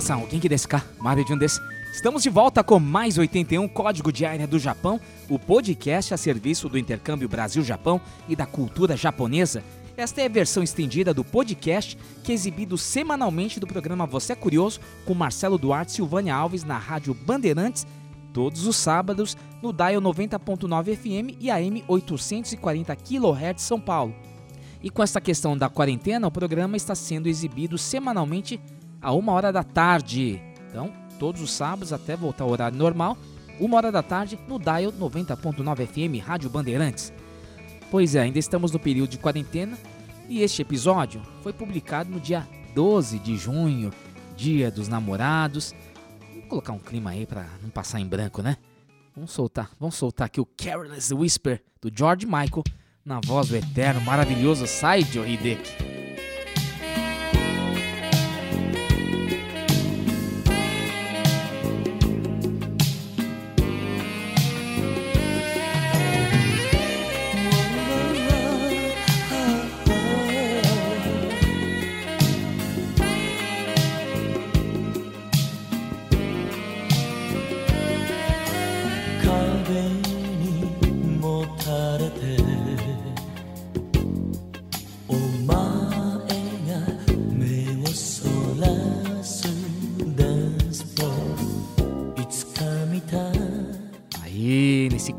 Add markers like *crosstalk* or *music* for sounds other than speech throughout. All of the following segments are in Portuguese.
Minasan, o Genki desu ka? Mario Jun desu. Estamos de volta com mais 81 Código de Área do Japão, o podcast a serviço do intercâmbio Brasil-Japão e da cultura japonesa. Esta é a versão estendida do podcast que é exibido semanalmente do programa Você é Curioso com Marcelo Duarte e Silvânia Alves na Rádio Bandeirantes, todos os sábados no Dial 90.9 FM e AM 840 kHz São Paulo. E com esta questão da quarentena, o programa está sendo exibido semanalmente a uma hora da tarde. Então, todos os sábados até voltar ao horário normal, uma hora da tarde no Dial 90.9 FM Rádio Bandeirantes. Pois é, ainda estamos no período de quarentena e este episódio foi publicado no dia 12 de junho, Dia dos Namorados. Vamos colocar um clima aí para não passar em branco, né? Vamos soltar, vamos soltar aqui o Careless Whisper do George Michael na voz do eterno maravilhoso Saijo Hideki.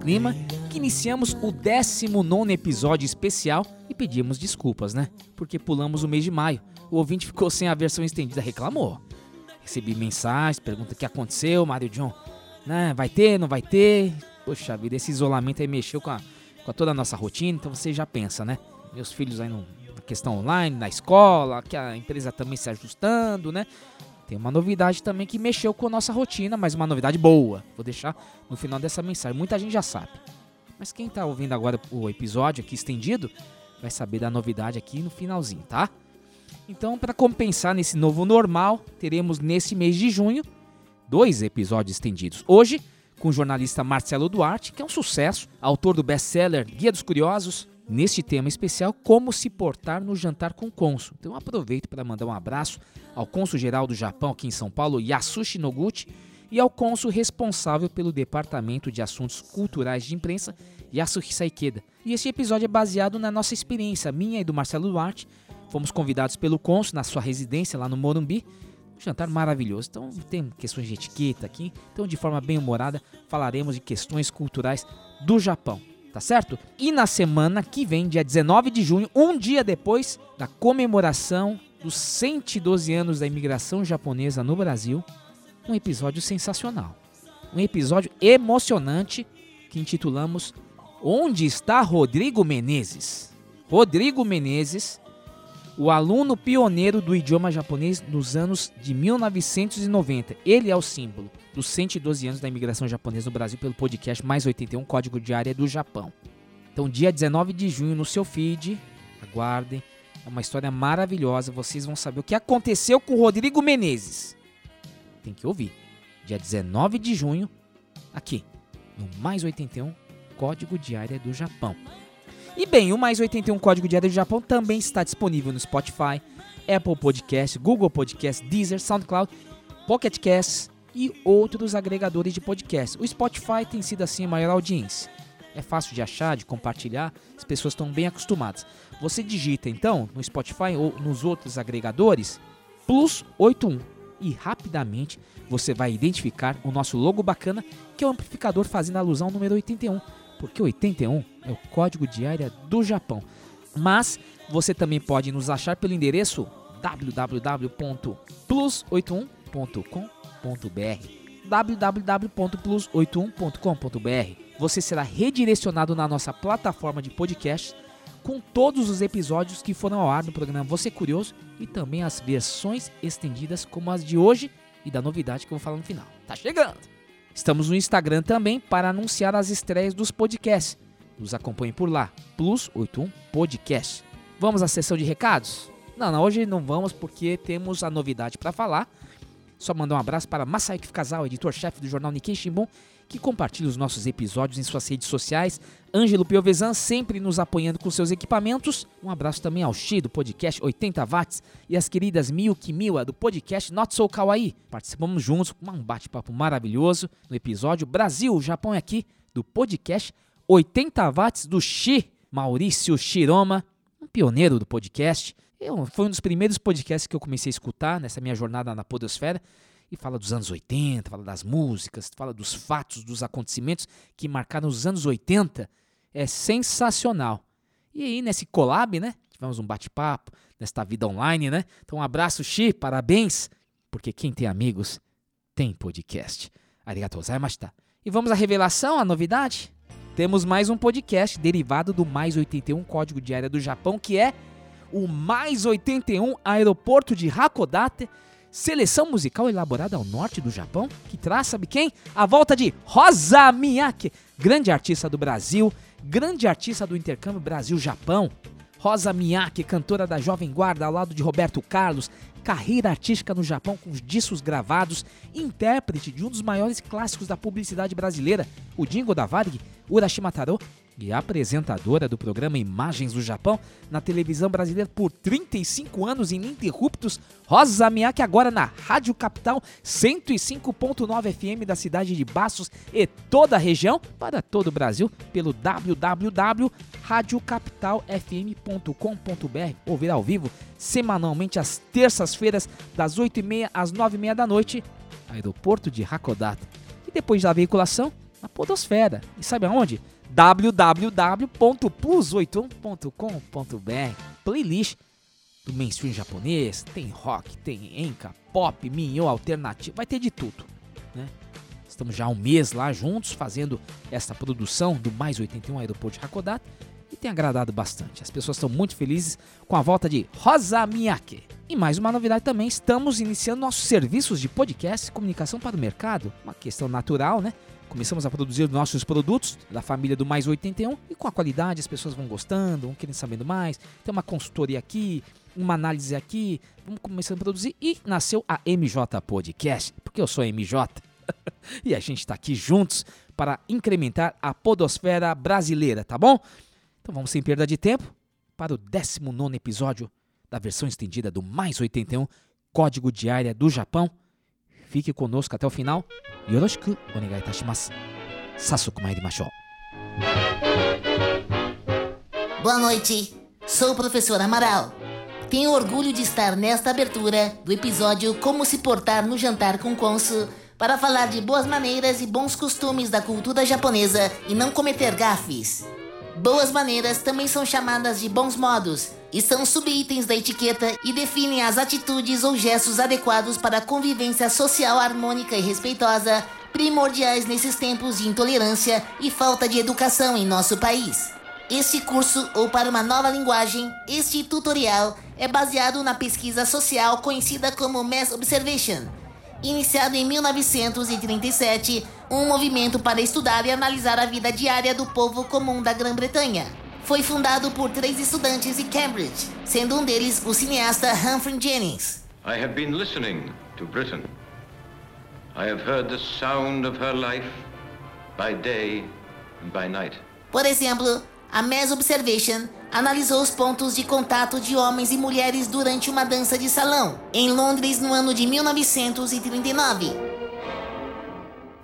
Clima, que iniciamos o 19 episódio especial e pedimos desculpas, né? Porque pulamos o mês de maio. O ouvinte ficou sem a versão estendida, reclamou. Recebi mensagens, pergunta o que aconteceu, Mário John. Né? Vai ter, não vai ter? Poxa vida, esse isolamento aí mexeu com, a, com toda a nossa rotina, então você já pensa, né? Meus filhos aí na questão online, na escola, que a empresa também se ajustando, né? Tem uma novidade também que mexeu com a nossa rotina, mas uma novidade boa. Vou deixar no final dessa mensagem. Muita gente já sabe. Mas quem está ouvindo agora o episódio aqui estendido vai saber da novidade aqui no finalzinho, tá? Então, para compensar nesse novo normal, teremos nesse mês de junho dois episódios estendidos. Hoje, com o jornalista Marcelo Duarte, que é um sucesso, autor do best-seller Guia dos Curiosos, neste tema especial, como se portar no jantar com o cônsul. Então aproveito para mandar um abraço ao cônsul geral do Japão aqui em São Paulo, Yasushi Noguchi, e ao cônsul responsável pelo Departamento de Assuntos Culturais de Imprensa, Yasuhisa Ikeda. E este episódio é baseado na nossa experiência, minha e do Marcelo Duarte. Fomos convidados pelo cônsul na sua residência lá no Morumbi. Um jantar maravilhoso. Então tem questões de etiqueta aqui. Então de forma bem humorada falaremos de questões culturais do Japão tá certo? E na semana que vem, dia 19 de junho, um dia depois da comemoração dos 112 anos da imigração japonesa no Brasil, um episódio sensacional. Um episódio emocionante que intitulamos Onde está Rodrigo Menezes? Rodrigo Menezes, o aluno pioneiro do idioma japonês nos anos de 1990. Ele é o símbolo dos 112 anos da imigração japonesa no Brasil pelo podcast Mais 81 Código de Área do Japão. Então, dia 19 de junho no seu feed, aguardem. É uma história maravilhosa. Vocês vão saber o que aconteceu com o Rodrigo Menezes. Tem que ouvir. Dia 19 de junho, aqui, no Mais 81 Código de Área do Japão. E bem, o Mais 81 Código de Área do Japão também está disponível no Spotify, Apple Podcast, Google Podcast, Deezer, SoundCloud, Pocket Casts e outros agregadores de podcast. O Spotify tem sido assim a maior audiência. É fácil de achar, de compartilhar, as pessoas estão bem acostumadas. Você digita então no Spotify ou nos outros agregadores Plus 81 e rapidamente você vai identificar o nosso logo bacana, que é o amplificador fazendo alusão ao número 81, porque 81 é o código de área do Japão. Mas você também pode nos achar pelo endereço www.plus81.com www.plus81.com.br. Você será redirecionado na nossa plataforma de podcast com todos os episódios que foram ao ar no programa Você Curioso e também as versões estendidas como as de hoje e da novidade que eu vou falar no final. Tá chegando! Estamos no Instagram também para anunciar as estreias dos podcasts. Nos acompanhe por lá, Plus81 Podcast. Vamos à sessão de recados? Não, não, hoje não vamos porque temos a novidade para falar Só mandar um abraço para Masayuki Fukazal, editor-chefe do jornal Nikkei Shimbun, que compartilha os nossos episódios em suas redes sociais. Ângelo Piovesan sempre nos apoiando com seus equipamentos. Um abraço também ao Xi do podcast 80 Watts e as queridas Miyuki Miwa do podcast Not So Kawaii. Participamos juntos com um bate-papo maravilhoso no episódio Brasil, Japão é aqui do podcast 80 Watts do Xi, Maurício Shiroma, um pioneiro do podcast. Eu, foi um dos primeiros podcasts que eu comecei a escutar nessa minha jornada na Podosfera. E fala dos anos 80, fala das músicas, fala dos fatos, dos acontecimentos que marcaram os anos 80. É sensacional. E aí, nesse collab, né? Tivemos um bate-papo, nesta vida online, né? Então, um abraço, Xi, parabéns, porque quem tem amigos tem podcast. Arigatou gozaimashita. E vamos à revelação, a novidade? Temos mais um podcast derivado do Mais 81 Código de Área do Japão, que é o Mais 81 Aeroporto de Hakodate, seleção musical elaborada ao norte do Japão, que traz, sabe quem? A volta de Rosa Miyake, grande artista do Brasil, grande artista do intercâmbio Brasil-Japão. Rosa Miyake, cantora da Jovem Guarda ao lado de Roberto Carlos, carreira artística no Japão com os discos gravados, intérprete de um dos maiores clássicos da publicidade brasileira, o Jingo da Varig, Urashima Taro, e apresentadora do programa Imagens do Japão na televisão brasileira por 35 anos ininterruptos, Rosa Miyake agora na Rádio Capital 105.9 FM da cidade de Bastos e toda a região para todo o Brasil pelo www.radiocapitalfm.com.br ouvir ao vivo semanalmente às terças-feiras das 8h30 às 9h30 da noite, aeroporto de Hakodate. E depois da veiculação, na Podosfera. E sabe aonde? www.plus81.com.br Playlist do mainstream japonês, tem rock, tem enka, pop, minho, alternativo, vai ter de tudo, né? Estamos já há um mês lá juntos fazendo essa produção do Mais 81 Aeroporto de Hakodate e tem agradado bastante. As pessoas estão muito felizes com a volta de Rosa Miyake. E mais uma novidade também, estamos iniciando nossos serviços de podcast e comunicação para o mercado, uma questão natural, né? Começamos a produzir nossos produtos da família do Mais 81 e com a qualidade as pessoas vão gostando, vão querendo sabendo mais. Tem uma consultoria aqui, uma análise aqui, vamos começando a produzir e nasceu a MJ Podcast, porque eu sou MJ. *laughs* e a gente está aqui juntos para incrementar a podosfera brasileira, tá bom? Então vamos sem perda de tempo para o 19 episódio da versão estendida do Mais 81 Código de Área do Japão. Fique conosco até o final. Yoroshiku onegai itashimasu. Sasuku mairimashou. Boa noite, sou o professor Amaral. Tenho orgulho de estar nesta abertura do episódio Como se portar no jantar com Konsu para falar de boas maneiras e bons costumes da cultura japonesa e não cometer gafes. Boas maneiras também são chamadas de bons modos e são subitens da etiqueta e definem as atitudes ou gestos adequados para a convivência social harmônica e respeitosa, primordiais nesses tempos de intolerância e falta de educação em nosso país. Este curso, ou para uma nova linguagem, este tutorial é baseado na pesquisa social conhecida como Mass Observation, iniciado em 1937, um movimento para estudar e analisar a vida diária do povo comum da Grã-Bretanha. Foi fundado por três estudantes de Cambridge, sendo um deles o cineasta Humphrey Jennings. I have been listening to Britain. I have heard the sound of her life by day and by night. Por exemplo, a Mass Observation analisou os pontos de contato de homens e mulheres durante uma dança de salão, em Londres no ano de 1939.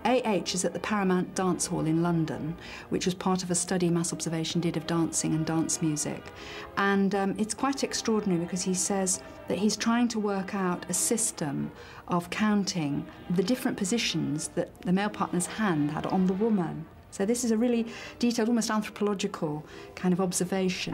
AH is at the Paramount Dance Hall in London, which was part of a study Mass Observation did of dancing and dance music. And um, it's quite extraordinary because he says that he's trying to work out a system of counting the different positions that the male partner's hand had on the woman. So this is a really detailed, almost anthropological kind of observation.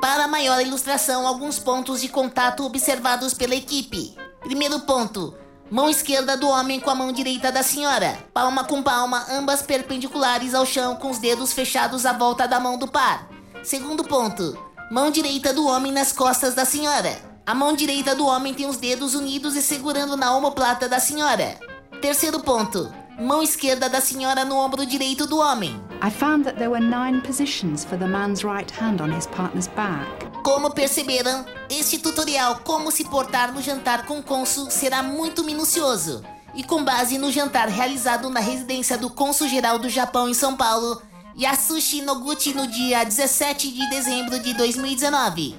Para maior ilustração, alguns pontos de contato observados pela equipe. Primeiro ponto: mão esquerda do homem com a mão direita da senhora, palma com palma, ambas perpendiculares ao chão, com os dedos fechados à volta da mão do par. Segundo ponto: mão direita do homem nas costas da senhora. A mão direita do homem tem os dedos unidos e segurando na omoplata da senhora. Terceiro ponto: mão esquerda da senhora no ombro direito do homem. I found that there were nine positions for the man's right hand on his partner's back. Como perceberam, este tutorial Como se portar no jantar com cônsul será muito minucioso. E com base no jantar realizado na residência do cônsul geral do Japão em São Paulo, Yasushi Noguchi no dia 17 de dezembro de 2019.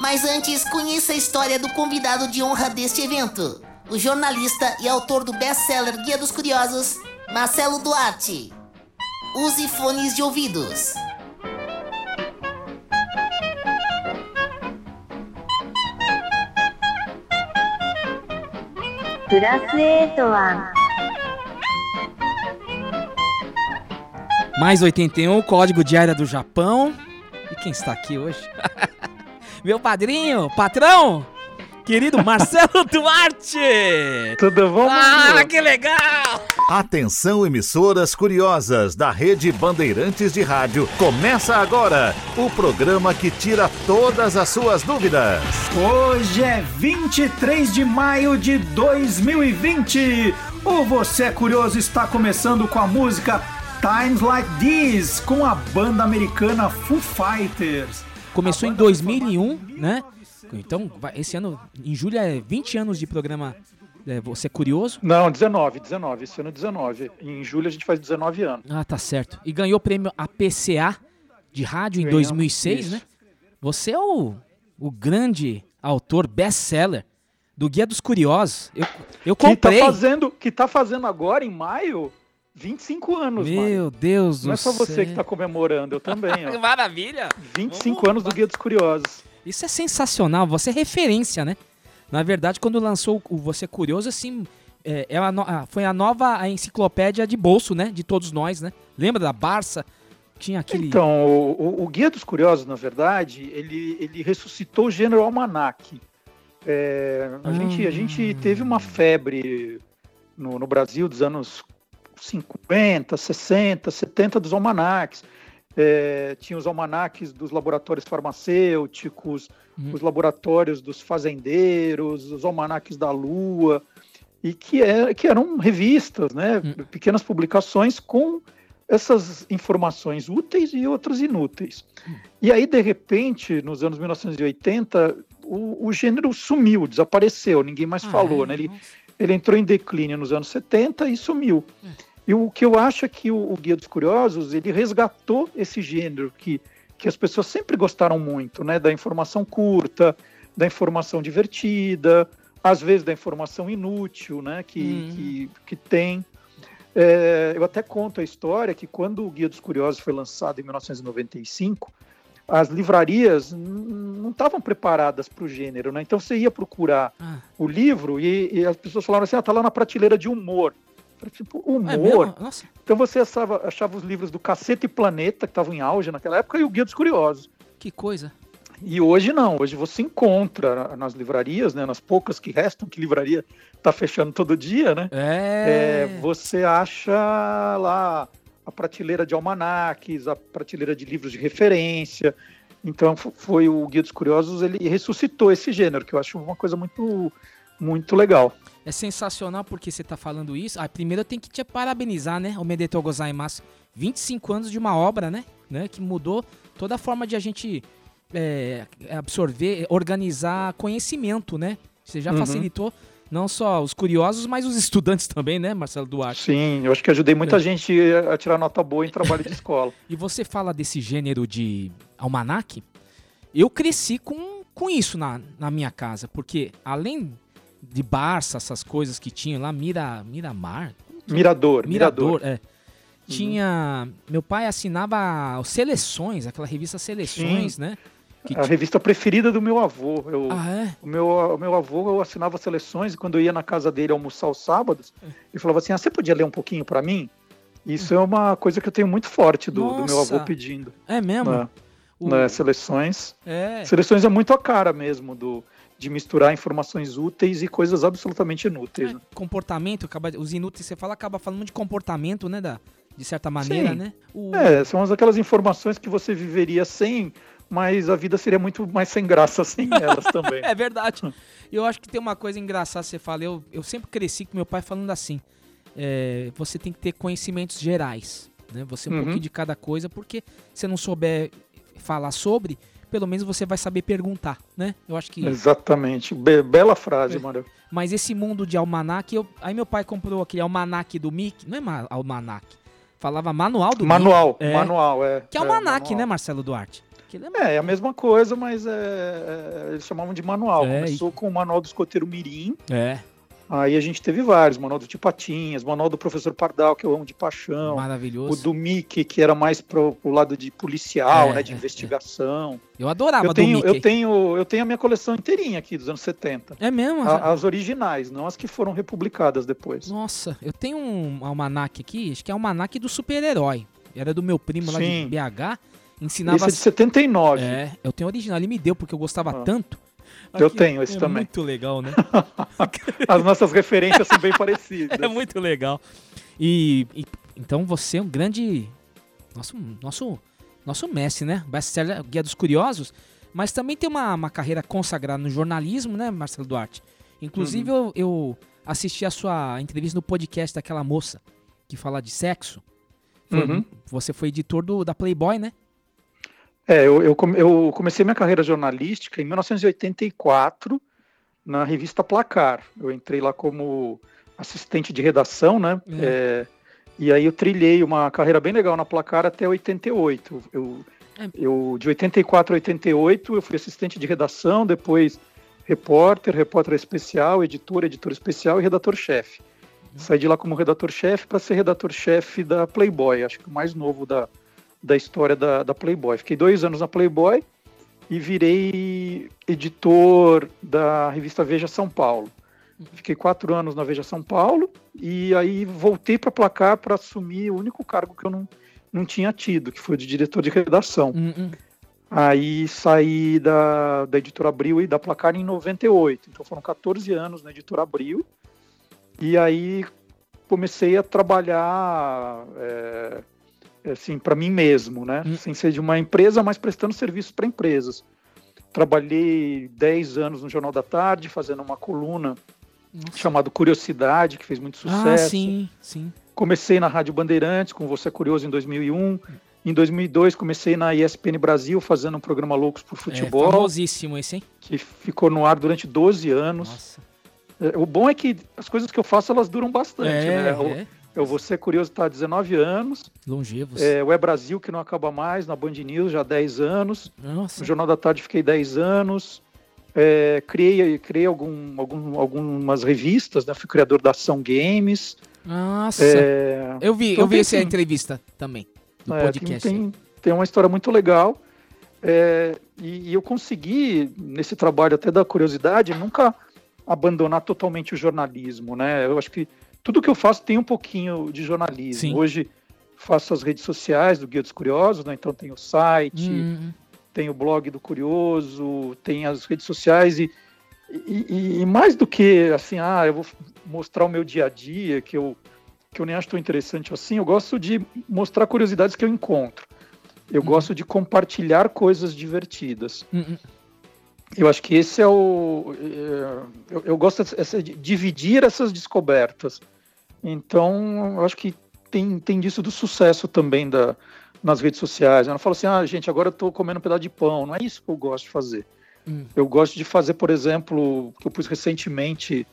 Mas antes, conheça a história do convidado de honra deste evento, o jornalista e autor do best-seller Guia dos Curiosos, Marcelo Duarte. Use fones de ouvidos. Mais 81, código de área do Japão. E quem está aqui hoje? *laughs* Meu padrinho, patrão, querido Marcelo *laughs* Duarte. Tudo bom, Ah, que legal! Atenção, emissoras curiosas da rede Bandeirantes de Rádio. Começa agora o programa que tira todas as suas dúvidas. Hoje é 23 de maio de 2020. O Você é Curioso está começando com a música Times Like This, com a banda americana Foo Fighters. Começou em 2001, né? Então, vai- esse ano, em julho, é 20 anos de programa é, Você é Curioso. Não, 19, 19, esse ano é 19. Em julho a gente faz 19 anos. Ah, tá certo. E ganhou o prêmio APCA de rádio em Ganhamos, 2006, isso. né? Você é o, o grande autor best-seller do Guia dos Curiosos. Eu, eu Que tá, comprei. fazendo, que tá fazendo agora, em maio, 25 anos. Meu Deus do Não é só você céu. que tá comemorando, eu também, Que ó. *laughs* maravilha! 25 Vamos anos do Guia dos Curiosos. Isso é sensacional, você é referência, né? Na verdade, quando lançou o Você Curioso, assim, é, é a foi a nova a enciclopédia de bolso, né? De todos nós, né? Lembra da Barça? Tinha aquele... Então, o, o- Guia dos Curiosos, na verdade, ele, ele ressuscitou o gênero almanac. É, a, Ah. gente, a gente teve uma febre no, no Brasil dos anos 50, 60, 70 dos almanacs. É, tinha os almanacs dos laboratórios farmacêuticos, Hum. os laboratórios dos fazendeiros, os almanacs da Lua, e que, é, que eram revistas, né, Hum. pequenas publicações com essas informações úteis e outras inúteis. E aí, de repente, nos anos 1980, o, o gênero sumiu, desapareceu, ninguém mais Ah, falou, é? né? Ele, ele entrou em declínio nos anos 70 e sumiu. E o que eu acho é que o, o Guia dos Curiosos, ele resgatou esse gênero que, que as pessoas sempre gostaram muito, né? Da informação curta, da informação divertida, às vezes da informação inútil, né? Que, Hum. que, que tem. É, eu até conto a história que quando o Guia dos Curiosos foi lançado em 1995, as livrarias não estavam preparadas para o gênero, né? Então você ia procurar Ah, o livro e, e as pessoas falaram assim, ah, tá lá na prateleira de humor. Tipo, é humor? Nossa, então você achava, achava os livros do Cacete e Planeta, que estavam em auge naquela época, e o Guia dos Curiosos. que coisa. E hoje não, hoje você encontra nas livrarias, né, nas poucas que restam, que livraria tá fechando todo dia, né? É... É, você acha lá a prateleira de almanaques, a prateleira de livros de referência. Então foi o Guia dos Curiosos, ele ressuscitou esse gênero, que eu acho uma coisa muito, muito legal. É sensacional porque você tá falando isso. Ah, primeiro eu tenho que te parabenizar, né? O Medetou Gozaimasu. 25 anos de uma obra, né? né? Que mudou toda a forma de a gente é, absorver, organizar conhecimento, né? Você já Uhum. facilitou não só os curiosos, mas os estudantes *laughs* também, né, Marcelo Duarte? Sim, eu acho que ajudei muita É. gente a tirar nota boa em trabalho de escola. *laughs* E você fala desse gênero de almanac. Eu cresci com, com isso na, na minha casa, porque além de Barça, essas coisas que tinha lá, Mira, Miramar, Mirador, Mirador, Mirador. é. Tinha. Meu pai assinava os Seleções, aquela revista Seleções, né? Que A ti- revista preferida do meu avô. Eu, Ah, é? o, meu, o meu avô eu assinava seleções e quando eu ia na casa dele almoçar aos sábados, ele falava assim: ah, você podia ler um pouquinho para mim? Isso é uma coisa que eu tenho muito forte do, do meu avô pedindo. É mesmo? Né? O- Né, Seleções. É. Seleções é muito a cara mesmo do, de misturar informações úteis e coisas absolutamente inúteis. É, né? comportamento, acaba, os inúteis você fala, acaba falando de comportamento, né? Da, de certa maneira, Sim. né? O- É, são aquelas informações que você viveria sem, mas a vida seria muito mais sem graça sem *laughs* elas também. É verdade. Eu acho que tem uma coisa engraçada, você fala, eu, eu sempre cresci com meu pai falando assim, é, você tem que ter conhecimentos gerais, né? Você um Uhum. pouquinho de cada coisa, porque se não souber falar sobre, pelo menos você vai saber perguntar, né? Eu acho que. Exatamente. Be bela frase, é. Mário. Mas esse mundo de almanac, eu... aí meu pai comprou aquele almanac do Mickey, não é almanac, falava manual do Manual, Mickey. manual, é. Que é almanac, é, né, Marcelo Duarte? É, é a mesma coisa, mas é, é, eles chamavam de manual. É, Começou e... com o manual do escoteiro Mirim. É. Aí a gente teve vários, manual do Tipatinhas, manual do professor Pardal, que eu amo de paixão. Maravilhoso. O do Mickey, que era mais pro, pro lado de policial, é, né, de é, investigação. Eu adorava eu tenho, Eu tenho, eu tenho a minha coleção inteirinha aqui dos anos 70. É mesmo? A, as originais, não as que foram republicadas depois. Nossa, eu tenho um almanac aqui, acho que é o almanac do super-herói. Era do meu primo lá Sim. de BH. Ensinava... Esse é de 79. É, eu tenho original, ele me deu porque eu gostava ah. tanto. Aqui, eu tenho esse é também. Muito legal, né? *laughs* As nossas referências são bem parecidas. É muito legal. E, e, então você é um grande nosso nosso nosso mestre, né? Best-seller Guia dos Curiosos, mas também tem uma, uma carreira consagrada no jornalismo, né, Marcelo Duarte? Inclusive uhum. eu, eu assisti a sua entrevista no podcast daquela moça que fala de sexo. Foi, uhum. Você foi editor do, da Playboy, né? É, eu, eu, eu, comecei minha carreira jornalística em 1984 na revista Placar. Eu entrei lá como assistente de redação, né? É. É, e aí eu trilhei uma carreira bem legal na Placar até 88. Eu, é. eu de 84 a 88 eu fui assistente de redação, depois repórter, repórter especial, editor, editor especial e redator-chefe. Uhum. Saí de lá como redator-chefe para ser redator-chefe da Playboy, acho que o mais novo da, da história da, da Playboy. Fiquei dois anos na Playboy e virei editor da revista Veja São Paulo. Fiquei quatro anos na Veja São Paulo e aí voltei para Placar para assumir o único cargo que eu não, não tinha tido, que foi de diretor de redação. Uh Aí saí da, da editora Abril e da Placar em 98. Então foram 14 anos na editora Abril. E aí comecei a trabalhar é, assim, para mim mesmo, né? Hum. Sem ser de uma empresa, mas prestando serviço para empresas. Trabalhei 10 anos no Jornal da Tarde, fazendo uma coluna Nossa. chamada Curiosidade, que fez muito ah, sucesso. Ah, sim, sim. Comecei na Rádio Bandeirantes, com Você é Curioso, em 2001. Em 2002, comecei na ESPN Brasil, fazendo um programa Loucos por é, Futebol. É famosíssimo esse, hein? Que ficou no ar durante 12 anos. Nossa. É, o bom é que as coisas que eu faço, elas duram bastante, é, né? É. Eu vou ser curioso, está há 19 anos. Longevos. É, o É Brasil, que não acaba mais, na Band News, já há 10 anos. Nossa. No Jornal da Tarde fiquei 10 anos. É, criei criei algum, algum, algumas revistas, né? fui criador da Ação Games. Nossa. É, eu vi, então eu vi essa entrevista também, do é, podcast. Tem, tem uma história muito legal. É, e, e, eu consegui, nesse trabalho até da curiosidade, nunca abandonar totalmente o jornalismo, né? Eu acho que tudo que eu faço tem um pouquinho de jornalismo. Sim. Hoje faço as redes sociais do Guia dos Curiosos, né? então tem o site, uhum. tem o blog do Curioso, tem as redes sociais e, e, e, mais do que assim, ah, eu vou mostrar o meu dia a dia, que eu, que eu nem acho tão interessante assim, eu gosto de mostrar curiosidades que eu encontro. Eu uhum. gosto de compartilhar coisas divertidas. Uhum. Eu acho que esse é o. É, eu, eu gosto de dividir essas descobertas. Então, eu acho que tem, tem disso do sucesso também da, nas redes sociais. Eu não falo assim, ah, gente, agora eu estou comendo um pedaço de pão. Não é isso que eu gosto de fazer. Hum. Eu gosto de fazer, por exemplo, que eu pus recentemente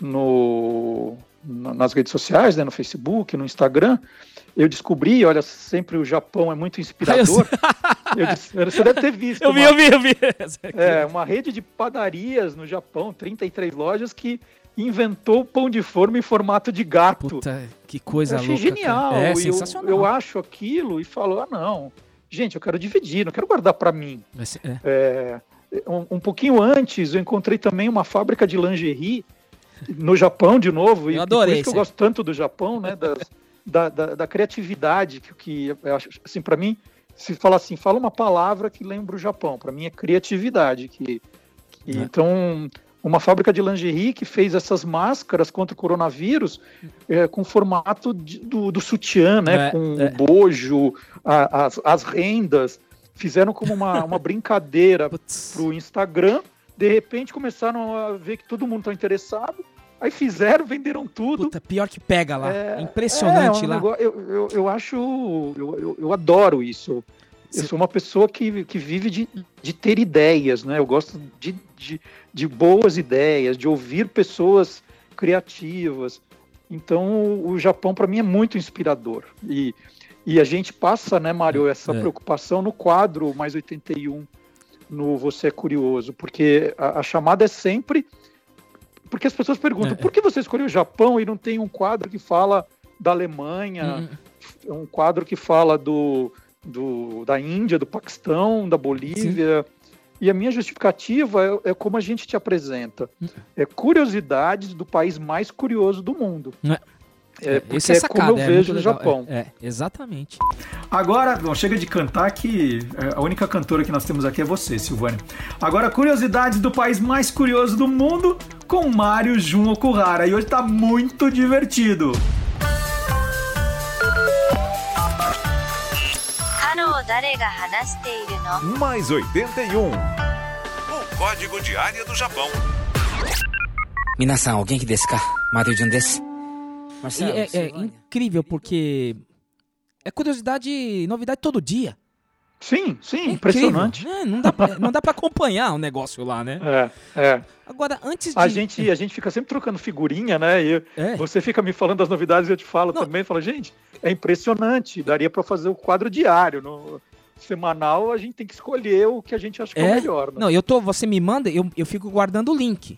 no, nas redes sociais, né, no Facebook, no Instagram, eu descobri, olha, sempre o Japão é muito inspirador. *laughs* eu disse, você deve ter visto. Eu vi, uma, eu vi, eu vi. *laughs* É, uma rede de padarias no Japão, 33 lojas, que inventou pão de forma em formato de gato. Puta, que coisa eu achei louca. genial. É, eu, sensacional. Eu acho aquilo e falo, ah, não. Gente, eu quero dividir, não quero guardar para mim. É. É, um, um pouquinho antes, eu encontrei também uma fábrica de lingerie no Japão de novo. Eu e adorei. Por isso que eu gosto tanto do Japão, né? Das, da, da, da, criatividade, que, que assim, para mim, se fala assim, fala uma palavra que lembra o Japão, para mim é criatividade. Que, que é. Então, uma fábrica de lingerie que fez essas máscaras contra o coronavírus é, com formato de, do, do sutiã, né? É, com é. o bojo, a, as, as rendas. Fizeram como uma, uma brincadeira *laughs* para o Instagram. De repente começaram a ver que todo mundo está interessado Aí fizeram, venderam tudo. Puta, pior que pega lá. É, Impressionante é, um lá. Negócio, eu, eu, eu acho. Eu, eu, eu, adoro isso. Eu sou uma pessoa que, que vive de, de ter ideias, né? Eu gosto de, de, de boas ideias, de ouvir pessoas criativas. Então, o Japão, para mim, é muito inspirador. E, e a gente passa, né, Mário, essa é. preocupação no quadro mais 81, no Você é Curioso, porque a, a chamada é sempre. Porque as pessoas perguntam, é. por que você escolheu o Japão e não tem um quadro que fala da Alemanha, hum. um quadro que fala do, do, da Índia, do Paquistão, da Bolívia. Sim. E a minha justificativa é, é, como a gente te apresenta. Hum. É curiosidades do país mais curioso do mundo. É. É, porque Esse é, sacada, como eu é vejo no Japão. É, é, exatamente. Agora, bom, chega de cantar que é, a única cantora que nós temos aqui é você, Silvânia. Agora, curiosidades do país mais curioso do mundo com Mário Jun Okuhara. E hoje tá muito divertido. Mais 81. O código de área do Japão. Minasan, alguém que desu ka? Mario Jun desu. Marcelo, e é, é incrível porque é curiosidade, novidade todo dia. Sim, sim, é impressionante. É, não dá pra, não dá para acompanhar o negócio lá, né? É, é. Agora, antes de... A gente, a gente fica sempre trocando figurinha, né? E é. você fica me falando das novidades e eu te falo não. também. Fala, gente, é impressionante. Daria para fazer o quadro diário. No semanal, a gente tem que escolher o que a gente acha que é, é o melhor. Né? Não, eu tô, você me manda, eu, eu fico guardando o link.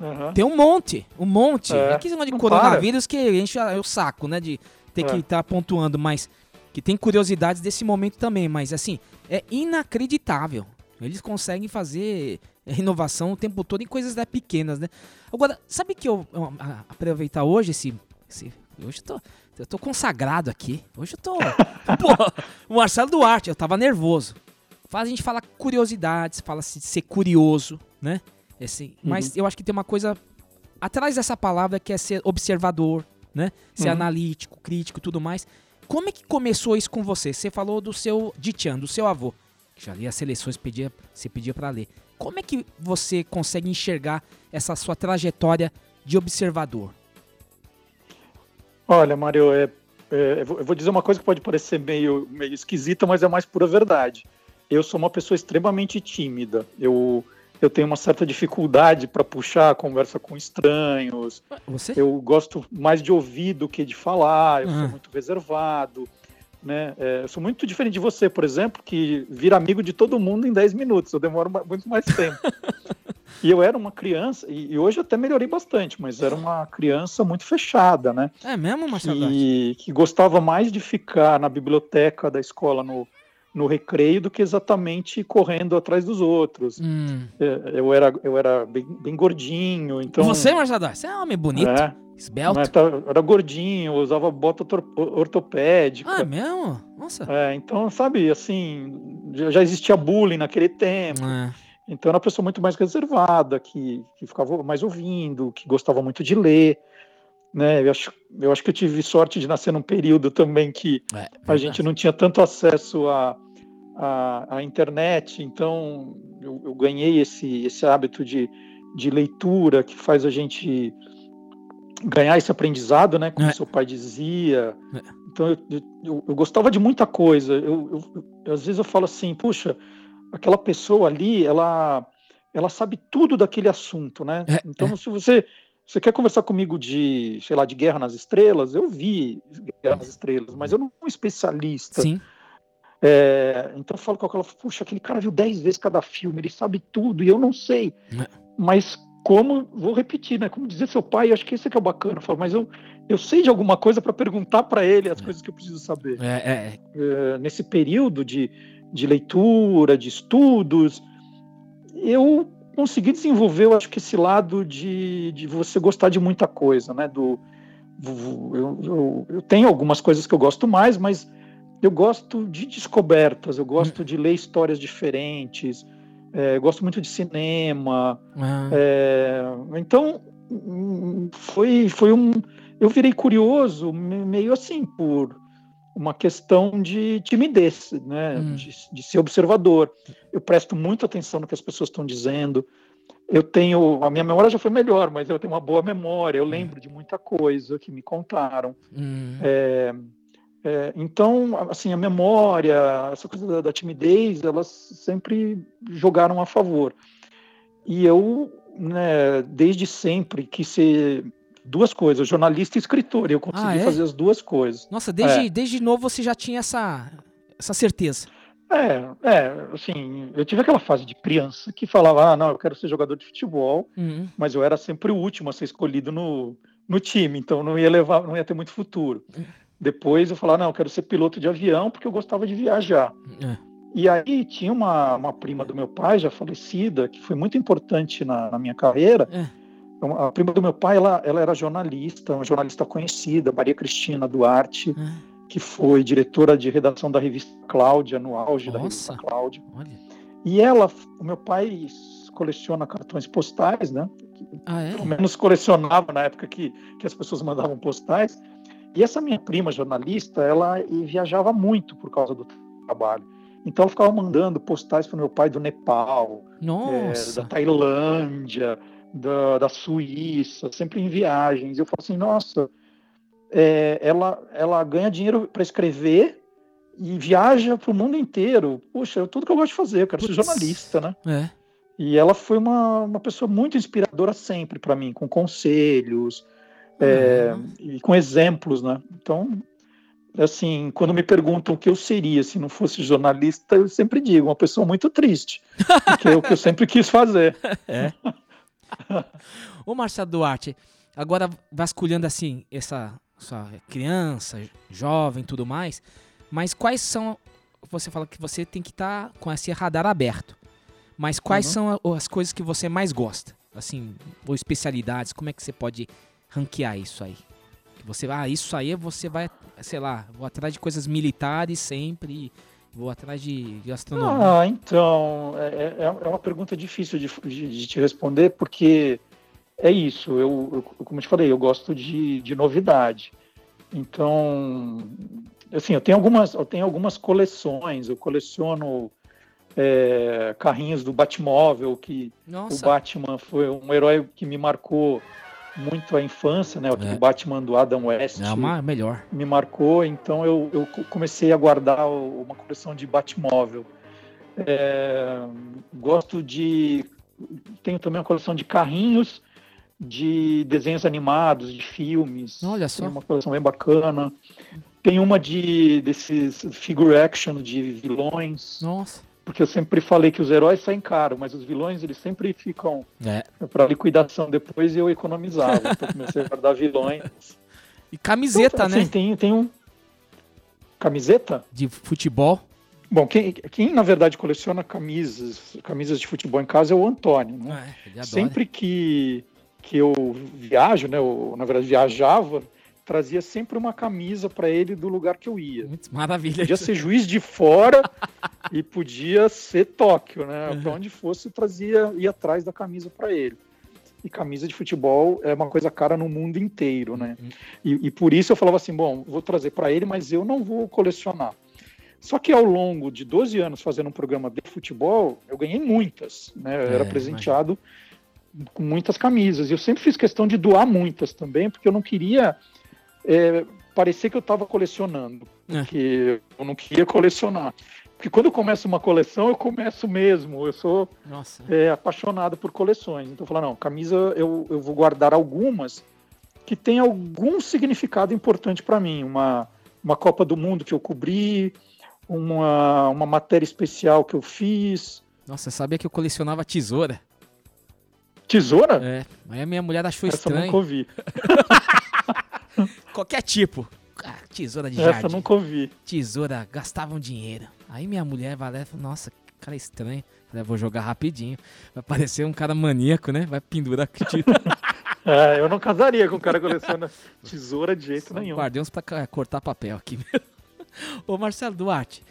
Uhum. Tem um monte, um monte. É, que de coronavírus para. que enche o saco, né? De ter é. que estar tá pontuando, mas que tem curiosidades desse momento também, mas assim, é inacreditável. Eles conseguem fazer inovação o tempo todo em coisas né, pequenas, né? Agora, sabe que eu, eu aproveitar hoje esse, esse hoje eu tô eu tô consagrado aqui. Hoje eu tô, *laughs* pô, o Marcelo Duarte, eu tava nervoso. Faz a gente falar curiosidades, fala se ser curioso, né? Assim, uhum. Mas eu acho que tem uma coisa atrás dessa palavra que é ser observador, né? Ser uhum. analítico, crítico, tudo mais. Como é que começou isso com você? Você falou do seu Dichan, do seu avô, que já lia as seleções, pedia, você pedia para ler. Como é que você consegue enxergar essa sua trajetória de observador? Olha, Mário, é, é, eu vou dizer uma coisa que pode parecer meio, meio esquisita, mas é mais pura verdade. Eu sou uma pessoa extremamente tímida. Eu eu tenho uma certa dificuldade para puxar a conversa com estranhos. Você? Eu gosto mais de ouvir do que de falar, eu sou muito reservado. Né? É, eu sou muito diferente de você, por exemplo, que vira amigo de todo mundo em 10 minutos. Eu demoro muito mais tempo. *laughs* e eu era uma criança, e, e, hoje até melhorei bastante, mas era uma criança muito fechada, né? É mesmo, Marcelo? E que gostava mais de ficar na biblioteca da escola no, no recreio do que exatamente correndo atrás dos outros. Hum. É, eu era, eu era bem, bem gordinho, então... Você, Marcelo, você é um homem bonito, é, esbelto. Tá, era gordinho, usava bota ortopédica. Ah, é mesmo? Nossa. É, então, sabe, assim, já existia bullying naquele tempo. É. Então era uma pessoa muito mais reservada, que, que ficava mais ouvindo, que gostava muito de ler. Né, eu, acho, eu acho que eu tive sorte de nascer num período também que é, a gente não tinha tanto acesso a, a, a internet, então eu, eu, ganhei esse, esse hábito de, de leitura que faz a gente ganhar esse aprendizado, né? Como é. seu pai dizia. É. Então eu, eu, eu, gostava de muita coisa. Eu, eu, às vezes eu falo assim, puxa, aquela pessoa ali, ela, ela sabe tudo daquele assunto, né? É. Então é. se você você quer conversar comigo de, sei lá, de Guerra nas Estrelas? Eu vi Guerra nas Estrelas, mas eu não sou um especialista. Sim. É, então eu falo com aquela, puxa, aquele cara viu dez vezes cada filme, ele sabe tudo e eu não sei. É. Mas como, vou repetir, né? Como dizer seu pai, acho que esse é que é o bacana. Eu falo, mas eu, eu sei de alguma coisa para perguntar para ele as é. coisas que eu preciso saber. É, é, é. nesse período de, de leitura, de estudos, eu consegui desenvolver, eu acho que esse lado de, de você gostar de muita coisa, né? Do, eu, eu, eu tenho algumas coisas que eu gosto mais, mas eu gosto de descobertas, eu gosto hum. de ler histórias diferentes, é, gosto muito de cinema. Ah. É, então, foi, foi um. Eu virei curioso, meio assim, por uma questão de timidez, né? Hum. De, de, ser observador. Eu presto muita atenção no que as pessoas estão dizendo. Eu tenho. A minha memória já foi melhor, mas eu tenho uma boa memória. Eu hum. lembro hum. de muita coisa que me contaram. Hum. É, É, então, assim, a memória, essa coisa da, da, timidez, elas sempre jogaram a favor. E eu, né, desde sempre quis ser duas coisas, jornalista e escritor, e eu consegui ah, é? fazer as duas coisas. Nossa, desde, é. desde novo você já tinha essa, essa certeza. É, é, assim, eu tive aquela fase de criança que falava, ah, não, eu quero ser jogador de futebol, uhum. mas eu era sempre o último a ser escolhido no, no time, então não ia levar, não ia ter muito futuro. Uhum. Depois eu falava, não, eu quero ser piloto de avião porque eu gostava de viajar. É. E aí tinha uma, uma prima do meu pai, já falecida, que foi muito importante na, na minha carreira. Então, a prima do meu pai, ela, ela era jornalista, uma jornalista conhecida, Maria Cristina Duarte, é. que foi diretora de redação da revista Cláudia, no auge Nossa. da revista Cláudia. Olha. E ela, o meu pai coleciona cartões postais, né? Ah, é? Pelo menos colecionava na época que, que as pessoas mandavam postais. E essa minha prima jornalista, ela viajava muito por causa do trabalho. Então ela ficava mandando postais para meu pai do Nepal, é, da Tailândia, da, da, Suíça, sempre em viagens. Eu falo assim, nossa, é, ela, ela ganha dinheiro para escrever e viaja para o mundo inteiro. Poxa, é tudo que eu gosto de fazer, eu quero Puts. ser jornalista, né? É. E ela foi uma, uma pessoa muito inspiradora sempre para mim, com conselhos, é, e com exemplos, né? Então, assim, quando me perguntam o que eu seria se não fosse jornalista, eu sempre digo, uma pessoa muito triste, *laughs* que é o que eu sempre quis fazer. É. *laughs* Ô Marcelo Duarte, agora vasculhando assim, essa sua criança, jovem tudo mais, mas quais são, você fala que você tem que estar tá com esse radar aberto, mas quais uhum. são as coisas que você mais gosta? Assim, ou especialidades, como é que você pode ranquear isso aí? Você, ah, isso aí você vai, sei lá, vou atrás de coisas militares sempre, vou atrás de, de astronomia. Ah, então, é, é, é uma pergunta difícil de, de, de, te responder, porque é isso, eu, eu, como eu te falei, eu gosto de, de novidade. Então, assim, eu tenho algumas, eu tenho algumas coleções, eu coleciono é, carrinhos do Batmóvel, que Nossa. o Batman foi um herói que me marcou muito a infância, né? O é. Batman do Adam West. É uma melhor. Me marcou, então eu, eu comecei a guardar uma coleção de Batmóvel. É, gosto de. Tenho também uma coleção de carrinhos, de desenhos animados, de filmes. Olha só. Tem uma coleção bem bacana. Tem uma de desses figure action de vilões. Nossa porque eu sempre falei que os heróis saem caro, mas os vilões eles sempre ficam é. para liquidação depois e eu economizava. então comecei a guardar vilões. E camiseta, então, assim, né? Tem, tem um. Camiseta? De futebol. Bom, quem, quem na verdade coleciona camisas, camisas de futebol em casa é o Antônio. Né? É, sempre que, que eu viajo, né? Eu, na verdade, viajava, trazia sempre uma camisa para ele do lugar que eu ia. Muito maravilha. Podia ser juiz de fora e podia ser Tóquio, né? Uhum. Para onde fosse, trazia ia atrás da camisa para ele. E camisa de futebol é uma coisa cara no mundo inteiro, né? Uhum. E, e por isso eu falava assim, bom, vou trazer para ele, mas eu não vou colecionar. Só que ao longo de 12 anos fazendo um programa de futebol, eu ganhei muitas, né? Eu é, era presenteado imagina. com muitas camisas. E eu sempre fiz questão de doar muitas também, porque eu não queria é, parecer que eu estava colecionando, é. é. eu não queria colecionar. Porque quando eu começo uma coleção, eu começo mesmo. Eu sou é, apaixonado por coleções. Então, eu falo, não, camisa eu, eu vou guardar algumas que tem algum significado importante para mim. Uma, uma Copa do Mundo que eu cobri, uma, uma matéria especial que eu fiz. Nossa, sabia que eu colecionava tesoura? Tesoura? É, aí a minha mulher achou Essa estranho. Essa eu nunca ouvi. *laughs* Qualquer tipo. Ah, tesoura de Essa jardim. Essa nunca ouvi. Tesoura, gastavam dinheiro. Aí minha mulher vai lá e fala, nossa, que cara estranho. Falei, vou jogar rapidinho. Vai parecer um cara maníaco, né? Vai pendurar aqui. *laughs* é, eu não casaria com um cara que coleciona tesoura de jeito Só nenhum. Guardei uns pra cortar papel aqui. *laughs* Ô Marcelo Duarte,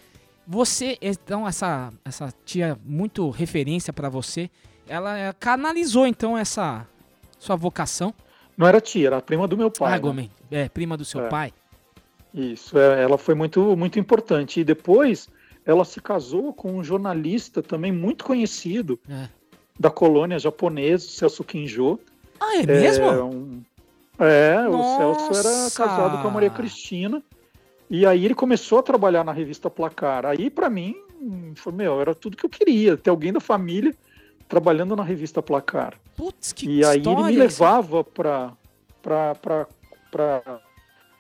você, então, essa, essa tia muito referência para você, ela canalizou então essa sua vocação não era tia, era prima do meu pai. Ah, né? é, prima do seu é. pai. Isso, é, ela foi muito, muito importante. E depois ela se casou com um jornalista também muito conhecido é. da colônia japonesa, Celso Kinjo. Ah, é mesmo? Um, é, o Celso era casado com a Maria Cristina. E aí ele começou a trabalhar na revista Placar. Aí, para mim, foi, meu, era tudo que eu queria, ter alguém da família trabalhando na revista Placar. Putz, que E aí ele me história, levava para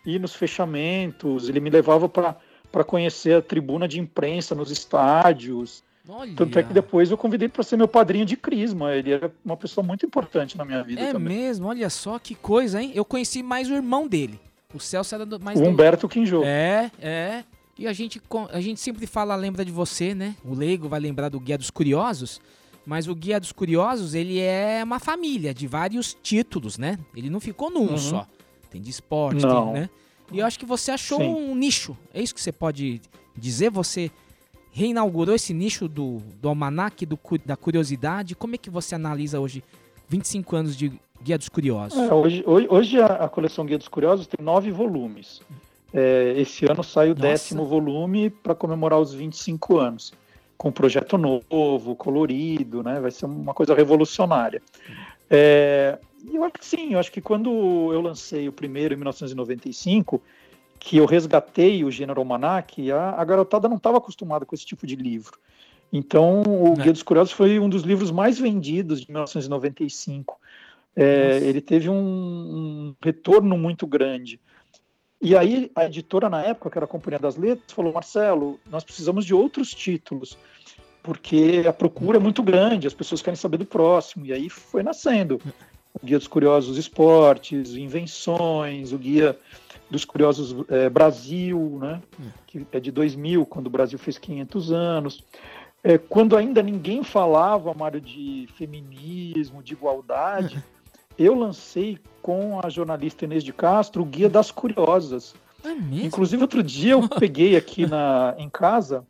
ir nos fechamentos, ele me levava para conhecer a tribuna de imprensa nos estádios. Olha. Tanto é que depois eu convidei para ser meu padrinho de crisma. Ele era uma pessoa muito importante na minha vida É também. mesmo, olha só que coisa, hein? Eu conheci mais o irmão dele. O Celso era do, mais O do- Humberto Quinjô. É, é. E a gente, a gente sempre fala, lembra de você, né? O leigo vai lembrar do Guia dos Curiosos. Mas o Guia dos Curiosos, ele é uma família de vários títulos, né? Ele não ficou num Uhum. só. Tem de esporte, tem, né? E eu acho que você achou Sim. um nicho. É isso que você pode dizer? Você reinaugurou esse nicho do, do almanac, do, da curiosidade. Como é que você analisa hoje 25 anos de Guia dos Curiosos? É, hoje, hoje, hoje a, a coleção Guia dos Curiosos tem nove volumes. É, esse ano sai o Nossa. décimo volume para comemorar os 25 anos. Com um projeto novo, colorido, né? Vai ser uma coisa revolucionária. É, eu acho que sim, eu acho que quando eu lancei o primeiro em 1995, que eu resgatei o gênero almanac, a, a garotada não estava acostumada com esse tipo de livro. Então, o É. Guia dos Curiosos foi um dos livros mais vendidos de 1995. É, ele teve um, um retorno muito grande. E aí a editora na época, que era a Companhia das Letras, falou: Marcelo, nós precisamos de outros títulos, porque a procura é muito grande, as pessoas querem saber do próximo. E aí foi nascendo o Guia dos Curiosos Esportes, Invenções, o Guia dos Curiosos eh, Brasil, né? que é de 2000, quando o Brasil fez 500 anos. É, quando ainda ninguém falava, Mário, de feminismo, de igualdade, eu lancei com a jornalista Inês de Castro o Guia das Curiosas. É? Inclusive, outro dia eu *laughs* peguei aqui na, em casa,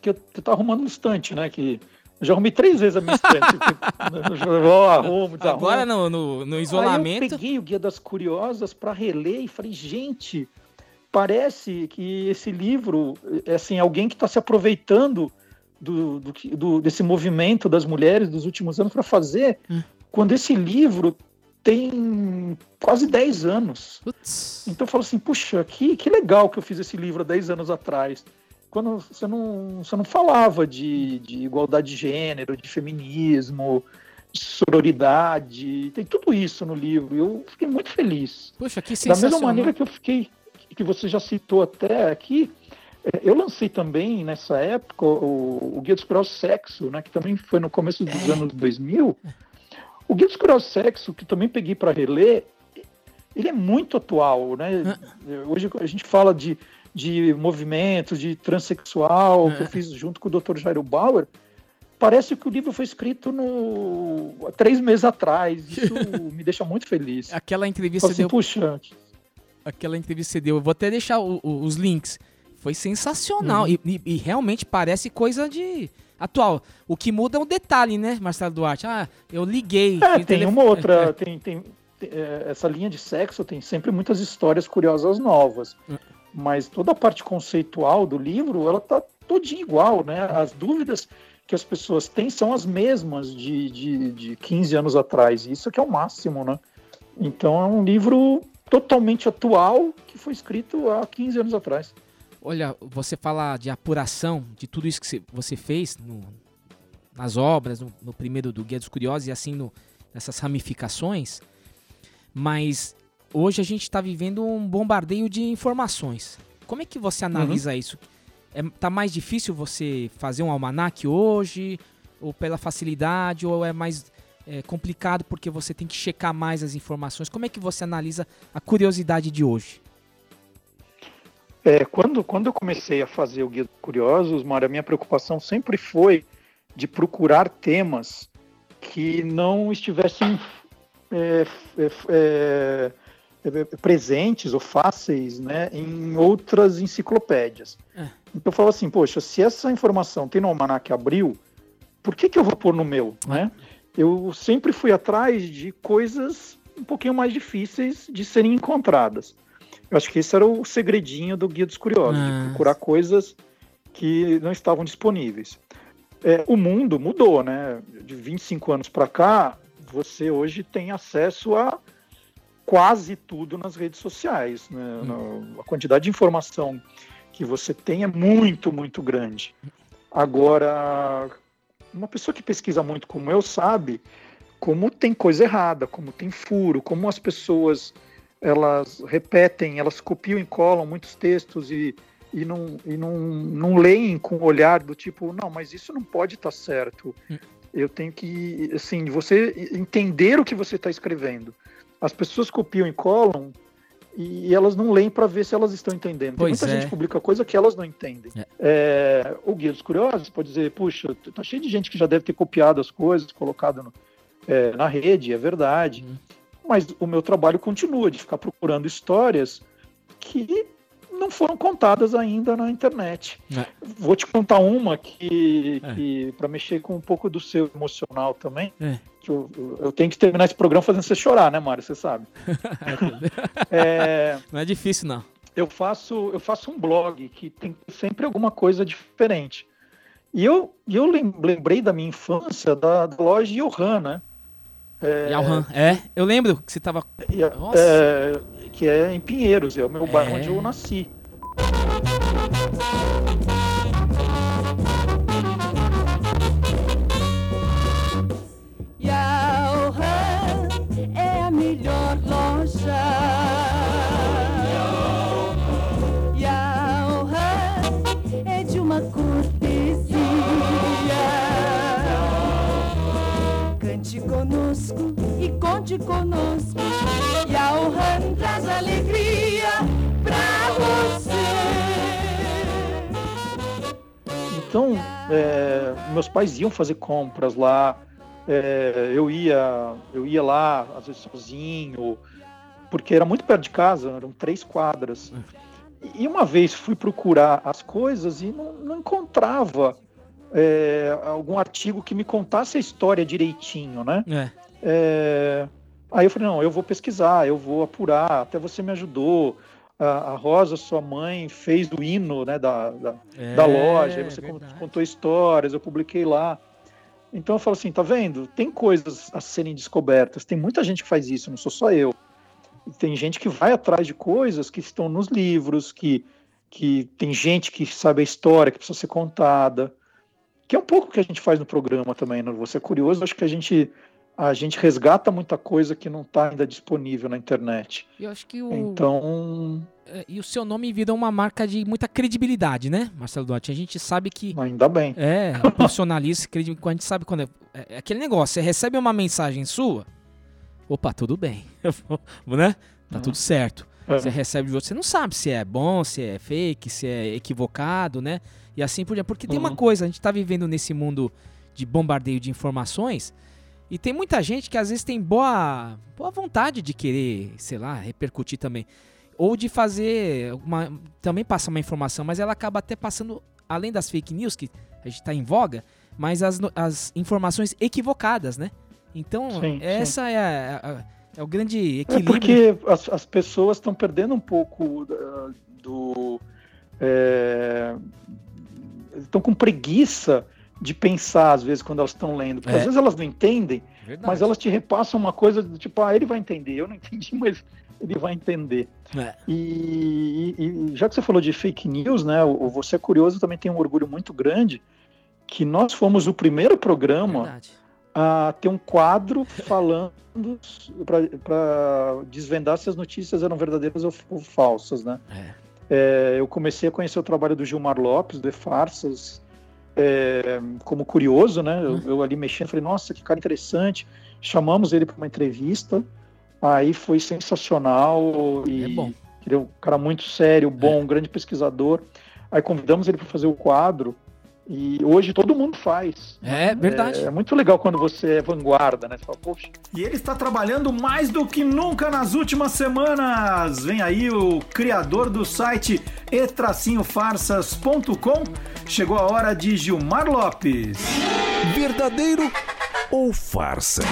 que eu, eu tava arrumando um estante, né? Que eu já arrumei três vezes a minha estante. que *laughs* eu arrumo, desarrumo. Agora no, no, no Aí eu isolamento. peguei o Guia das Curiosas para reler e falei, gente, parece que esse livro é assim, alguém que está se aproveitando do, do, que- do- desse movimento das mulheres dos últimos anos para fazer, Hum. Quando esse livro tem quase 10 anos. Então eu falo assim, puxa, que, que legal que eu fiz esse livro há 10 anos atrás. Quando você não, você não falava de, de igualdade de gênero, de feminismo, de sororidade, tem tudo isso no livro. Eu fiquei muito feliz. Puxa, que Da sensacional. mesma maneira que eu fiquei, que você já citou até aqui, eh, eu lancei também nessa época o, o Guia dos Curiosos Sexo, né, que também foi no começo dos anos 2000. O Guia Curiosos Sexo, que também peguei para reler, ele é muito atual, né? Hoje a gente fala de, de movimentos, de transexual, que eu fiz junto com o Dr. Jairo Bauer. Parece que o livro foi escrito no... há três meses atrás. Isso *laughs* me deixa muito feliz. Aquela entrevista assim, deu. puxa, Aquela entrevista que você deu. Eu vou até deixar o- o- os links. Foi sensacional. Uhum. E, e- e realmente parece coisa de. Atual. O que muda é o detalhe, né, Marcelo Duarte? Ah, eu liguei. É, tem telefone- uma outra, *laughs* tem, tem, tem, é, essa linha de sexo tem sempre muitas histórias curiosas novas, mas toda a parte conceitual do livro, ela tá todinha igual, né? As dúvidas que as pessoas têm são as mesmas de, de, de 15 anos atrás, isso que é o máximo, né? Então é um livro totalmente atual que foi escrito há 15 anos atrás. Olha, você fala de apuração de tudo isso que você- fez no- nas obras, no, no primeiro do Guia dos Curiosos e assim no- nessas ramificações, mas hoje a gente está vivendo um bombardeio de informações. Como é que você analisa isso? É, tá mais difícil você fazer um almanac hoje, ou pela facilidade, ou é mais é, complicado porque você tem que checar mais as informações? Como é que você analisa a curiosidade de hoje? É, quando, quando eu comecei a fazer o Guia dos Curiosos, Mário, a minha preocupação sempre foi de procurar temas que não estivessem é, é, é, é, presentes ou fáceis né, em outras enciclopédias. É. Então eu falo assim, poxa, se essa informação tem no Almanac Abril, por que, que eu vou pôr no meu? Né? Eu sempre fui atrás de coisas um pouquinho mais difíceis de serem encontradas. Eu acho que esse era o segredinho do Guia dos Curiosos, Ah. de procurar coisas que não estavam disponíveis. É, o mundo mudou, né? De 25 anos para cá, você hoje tem acesso a quase tudo nas redes sociais. Né? Hum. A quantidade de informação que você tem é muito, muito grande. Agora, uma pessoa que pesquisa muito como eu sabe como tem coisa errada, como tem furo, como as pessoas elas repetem, elas copiam e colam muitos textos e, e, não, e não, não leem com o olhar do tipo, não, mas isso não pode estar certo. Hum. Eu tenho que, assim, você entender o que você está escrevendo. As pessoas copiam e colam e elas não leem para ver se elas estão entendendo. Muita é. gente publica coisa que elas não entendem. É. É, o Guia dos Curiosos pode dizer, puxa, tá cheio de gente que já deve ter copiado as coisas, colocado no- é, na rede, é verdade. Uhum. Mas o meu trabalho continua de ficar procurando histórias que não foram contadas ainda na internet. É. Vou te contar uma que, É. que para mexer com um pouco do seu emocional também. É. que eu, eu tenho que terminar esse programa fazendo você chorar, né, Mário? Você sabe. *laughs* *laughs* É, Não é difícil, não. eu faço eu faço um blog que tem sempre alguma coisa diferente. E eu, eu lem- lembrei da minha infância da, da loja Johan, né? É... Yauhan. É, eu lembro que você tava. E a- Nossa. é, que é em Pinheiros, é o meu bairro É. onde eu nasci. Conosco e conte conosco. Yauhan traz alegria pra você. Então, é, meus pais iam fazer compras lá. é, eu ia, eu ia lá às vezes sozinho, porque era muito perto de casa, eram três quadras. E uma vez fui procurar as coisas e não, não encontrava é, algum artigo que me contasse a história direitinho, né? É. É, aí eu falei, não, eu vou pesquisar, eu vou apurar, até você me ajudou. A, a Rosa, sua mãe, fez o hino né, da, da, É, da loja, aí você verdade. contou histórias, eu publiquei lá. Então eu falo assim, tá vendo? Tem coisas a serem descobertas, tem muita gente que faz isso, não sou só eu. Tem gente que vai atrás de coisas que estão nos livros, que, que tem gente que sabe a história, que precisa ser contada. Que é um pouco o que a gente faz no programa também, né? Você é curioso, acho que a gente, a gente resgata muita coisa que não está ainda disponível na internet. E eu acho que o. Então, é, E o seu nome vira uma marca de muita credibilidade, né, Marcelo Duarte? A gente sabe que. ainda bem. É, profissionalismo, credibilidade. A gente sabe quando é, é- é aquele negócio, você recebe uma mensagem sua, opa, tudo bem, *laughs* né? Tá tudo certo. É. Você recebe de outro, você não sabe se é bom, se é fake, se é equivocado, né? E assim por diante. Porque tem uma Uhum. coisa, a gente tá vivendo nesse mundo de bombardeio de informações e tem muita gente que às vezes tem boa, boa vontade de querer, sei lá, repercutir também. Ou de fazer uma. Também passa uma informação, mas ela acaba até passando, além das fake news, que a gente tá em voga, mas as, as informações equivocadas, né? Então, Sim, sim. essa é, a- a- é o grande É equilíbrio. porque as, as pessoas estão perdendo um pouco do. é, estão com preguiça de pensar, às vezes, quando elas estão lendo. Porque É. às vezes elas não entendem, Verdade. mas elas te repassam uma coisa do tipo, ah, ele vai entender. Eu não *laughs* entendi, mas ele vai entender. É. E, e- e já que você falou de fake news, né? O Você é Curioso também tem um orgulho muito grande que nós fomos o primeiro programa Verdade. a ter um quadro *laughs* falando para desvendar se as notícias eram verdadeiras ou, ou falsas, né? É. É, eu comecei a conhecer o trabalho do Gilmar Lopes, do E-Farsas, é, como curioso, né? Eu, eu ali mexendo, falei, nossa, que cara interessante. Chamamos ele para uma entrevista, aí foi sensacional e É bom. é um cara muito sério, bom, um grande pesquisador. Aí convidamos ele para fazer o quadro e hoje todo mundo faz. É verdade. É, é muito legal quando você é vanguarda, né? Você fala, poxa, E ele está trabalhando mais do que nunca nas últimas semanas. Vem aí o criador do site etracinhofarsas.com. Chegou a hora de Gilmar Lopes. Verdadeiro ou farsa?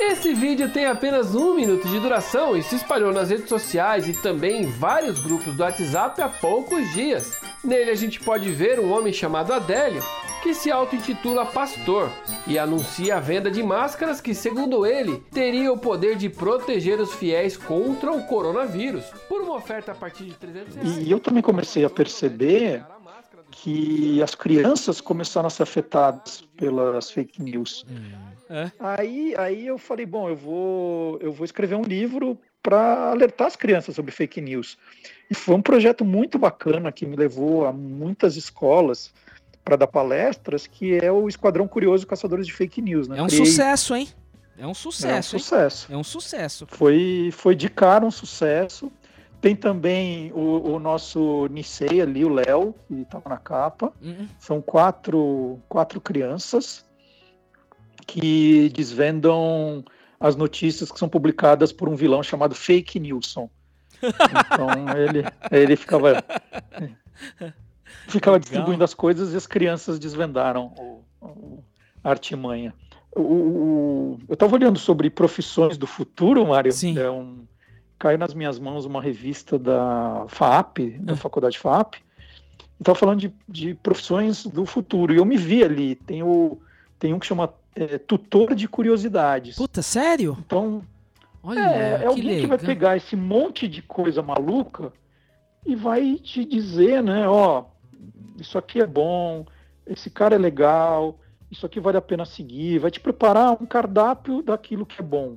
Esse vídeo tem apenas um minuto de duração e se espalhou nas redes sociais e também em vários grupos do WhatsApp há poucos dias. Nele a gente pode ver um homem chamado Adélio que se auto-intitula pastor e anuncia a venda de máscaras que, segundo ele, teria o poder de proteger os fiéis contra o coronavírus. Por uma oferta a partir de 300 reais. E eu também comecei a perceber que as crianças começaram a ser afetadas pelas fake news. É. Aí, aí eu falei, bom, eu vou, eu vou escrever um livro para alertar as crianças sobre fake news. E foi um projeto muito bacana que me levou a muitas escolas para dar palestras, que é o Esquadrão Curioso Caçadores de Fake News. Né? É um Criei- sucesso, hein? É um É um sucesso, sucesso. É um sucesso. Foi, foi de cara um sucesso. Tem também o, o nosso Nisei ali, o Léo, que estava na capa. Uhum. São quatro, quatro crianças que desvendam as notícias que são publicadas por um vilão chamado Fake Nilson. Então *laughs* ele, ele ficava, ficava Legal. distribuindo as coisas e as crianças desvendaram o, o- a artimanha. O, o- eu estava olhando sobre profissões do futuro, Mário. Sim. É um, caiu nas minhas mãos uma revista da FAP, da Ah. Faculdade FAP, estava falando de, de profissões do futuro. E eu me vi ali. Tem, o, tem um que chama é, tutor de curiosidades. Puta, sério? Então, Olha, é, é alguém que vai pegar esse monte de coisa maluca e vai te dizer, né, ó, isso aqui é bom, esse cara é legal, isso aqui vale a pena seguir, vai te preparar um cardápio daquilo que é bom.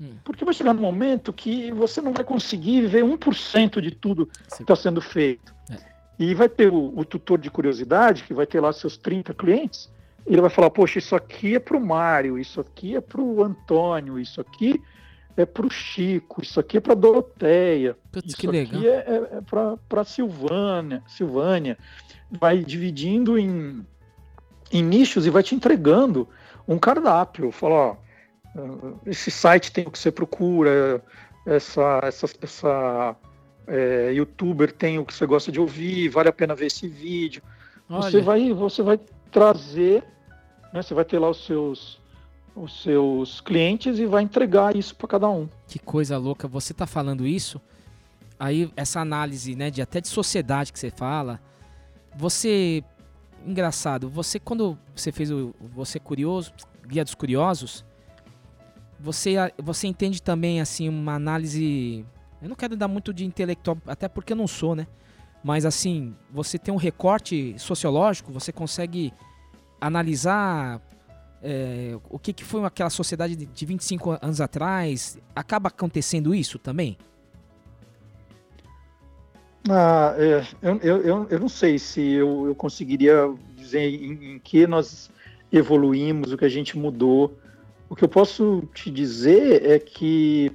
Hum. Porque vai chegar um momento que você não vai conseguir ver 1% de tudo que está sendo feito. É. E vai ter o, o tutor de curiosidade, que vai ter lá seus 30 clientes, e ele vai falar, poxa, isso aqui é para o Mário, isso aqui é para o Antônio, isso aqui é para o Chico, isso aqui é para a Doroteia, Putz, isso aqui é, é, é para Silvânia, Silvânia. Vai dividindo em, em nichos e vai te entregando um cardápio. Fala, ó, esse site tem o que você procura, essa, essa, essa eh, youtuber tem o que você gosta de ouvir, vale a pena ver esse vídeo. Você vai, você vai trazer, né, você vai ter lá os seus, os seus clientes e vai entregar isso para cada um. que coisa louca. Você tá falando isso, aí essa análise, né, de até de sociedade que você fala, você engraçado, você quando você fez o você curioso, Guia dos Curiosos, você você entende também assim uma análise, eu não quero dar muito de intelectual, até porque eu não sou, né? Mas assim, você tem um recorte sociológico, você consegue analisar é, o que, que foi aquela sociedade de- de 25 anos atrás. Acaba acontecendo isso também? Ah, é, eu, eu, eu, eu não sei se eu, eu conseguiria dizer em, em que nós evoluímos, o que a gente mudou. O que eu posso te dizer é que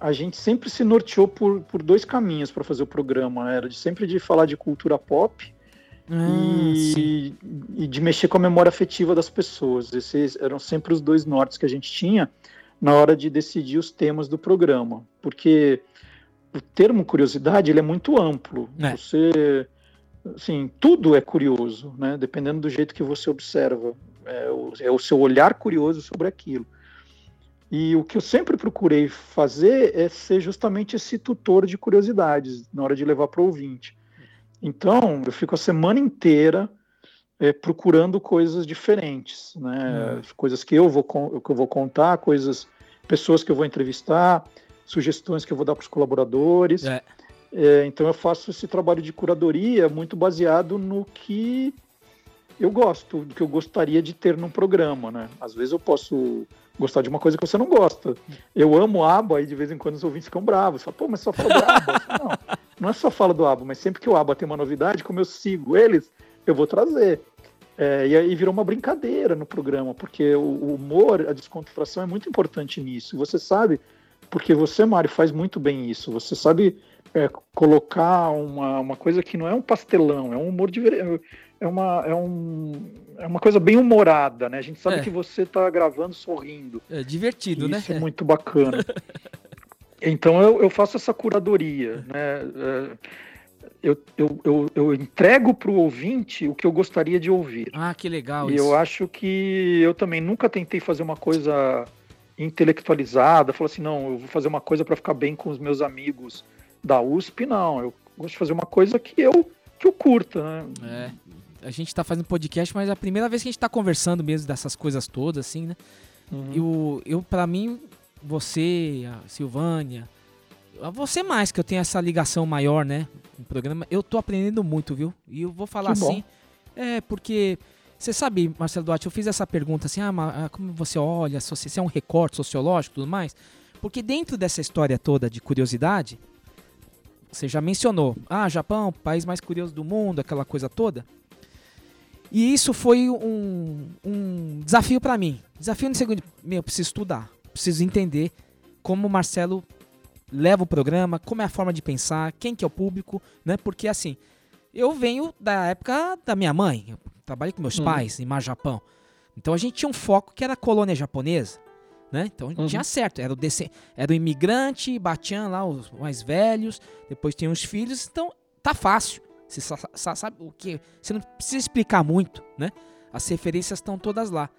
a gente sempre se norteou por, por dois caminhos para fazer o programa. Era de sempre de falar de cultura pop Ah, e, e de mexer com a memória afetiva das pessoas. Esses eram sempre os dois nortes que a gente tinha na hora de decidir os temas do programa, porque o termo curiosidade ele é muito amplo. É. Você, assim, tudo é curioso, né? Dependendo do jeito que você observa, é o, é o seu olhar curioso sobre aquilo. E o que eu sempre procurei fazer é ser justamente esse tutor de curiosidades na hora de levar para o ouvinte. Então, eu fico a semana inteira é, procurando coisas diferentes, né? Coisas que eu vou que eu vou contar, coisas, pessoas que eu vou entrevistar, sugestões que eu vou dar para os colaboradores. É. É, então eu faço esse trabalho de curadoria muito baseado no que eu gosto, do que eu gostaria de ter num programa, né? Às vezes eu posso gostar de uma coisa que você não gosta. Eu amo ABBA e de vez em quando os ouvintes ficam bravos. Falam, pô, mas só fala do falo, não, não é só fala do ABBA, mas sempre que o ABBA tem uma novidade, como eu sigo eles, eu vou trazer. É, e aí virou uma brincadeira no programa, porque o, humor, a descontração é muito importante nisso. Você sabe, porque você, Mário, faz muito bem isso. Você sabe é, colocar uma, uma coisa que não é um pastelão, é um humor é uma, é, um, é uma coisa bem humorada, né? A gente sabe É. que você está gravando sorrindo. É divertido, E né? Isso é muito bacana. *laughs* então eu, eu faço essa curadoria, né? É, Eu, eu, eu, eu entrego para o ouvinte o que eu gostaria de ouvir. Ah, que legal E isso. eu acho que eu também nunca tentei fazer uma coisa intelectualizada, falar assim, não, eu vou fazer uma coisa para ficar bem com os meus amigos da USP, não. Eu gosto de fazer uma coisa que eu que eu curta, né? É. a gente tá fazendo podcast, mas é a primeira vez que a gente tá conversando mesmo dessas coisas todas, assim, né? Uhum. Eu, eu para mim, você, a Silvânia, você mais, que eu tenho essa ligação maior, né? Com o programa, eu tô aprendendo muito, viu? E eu vou falar Que bom. assim, é, porque você sabe, Marcelo Duarte, eu fiz essa pergunta assim, ah, ah, como você olha, se é um recorte sociológico e tudo mais, porque dentro dessa história toda de curiosidade, você já mencionou, ah, Japão, país mais curioso do mundo, aquela coisa toda. E isso foi um, um desafio para mim. Desafio no segundo, meu, eu preciso estudar, preciso entender como o Marcelo leva o programa, como é a forma de pensar, quem que é o público, né? Porque assim, eu venho da época da minha mãe, eu trabalhei com meus Uhum. pais em Mar Japão. Então a gente tinha um foco que era a colônia japonesa, né? Então Uhum. tinha certo, era o, era o imigrante, Batian lá, os mais velhos, depois tem os filhos, então tá fácil. Você sa- sa- sabe o que? Você não precisa explicar muito, né? As referências estão todas lá.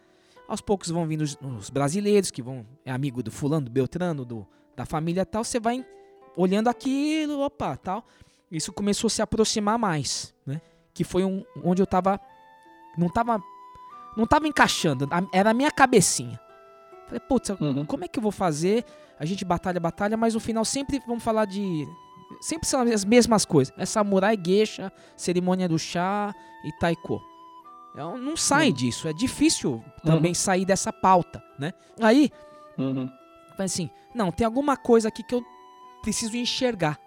Aos poucos vão vindo os, os brasileiros que vão é amigo do fulano, do Beltrano, do, da família tal. Você vai olhando aquilo, opa, tal. Isso começou a se aproximar mais, né? Que foi um, onde eu tava não tava não tava encaixando, era a minha cabecinha. Falei, putz, Uhum. como é que eu vou fazer? A gente batalha, batalha, mas no final sempre vamos falar de. Sempre são as mesmas coisas. É samurai, geisha, cerimônia do chá e taiko. Eu não sai Uhum. disso. É difícil também sair dessa pauta, né? Aí, Uhum. assim, não, tem alguma coisa aqui que eu preciso enxergar.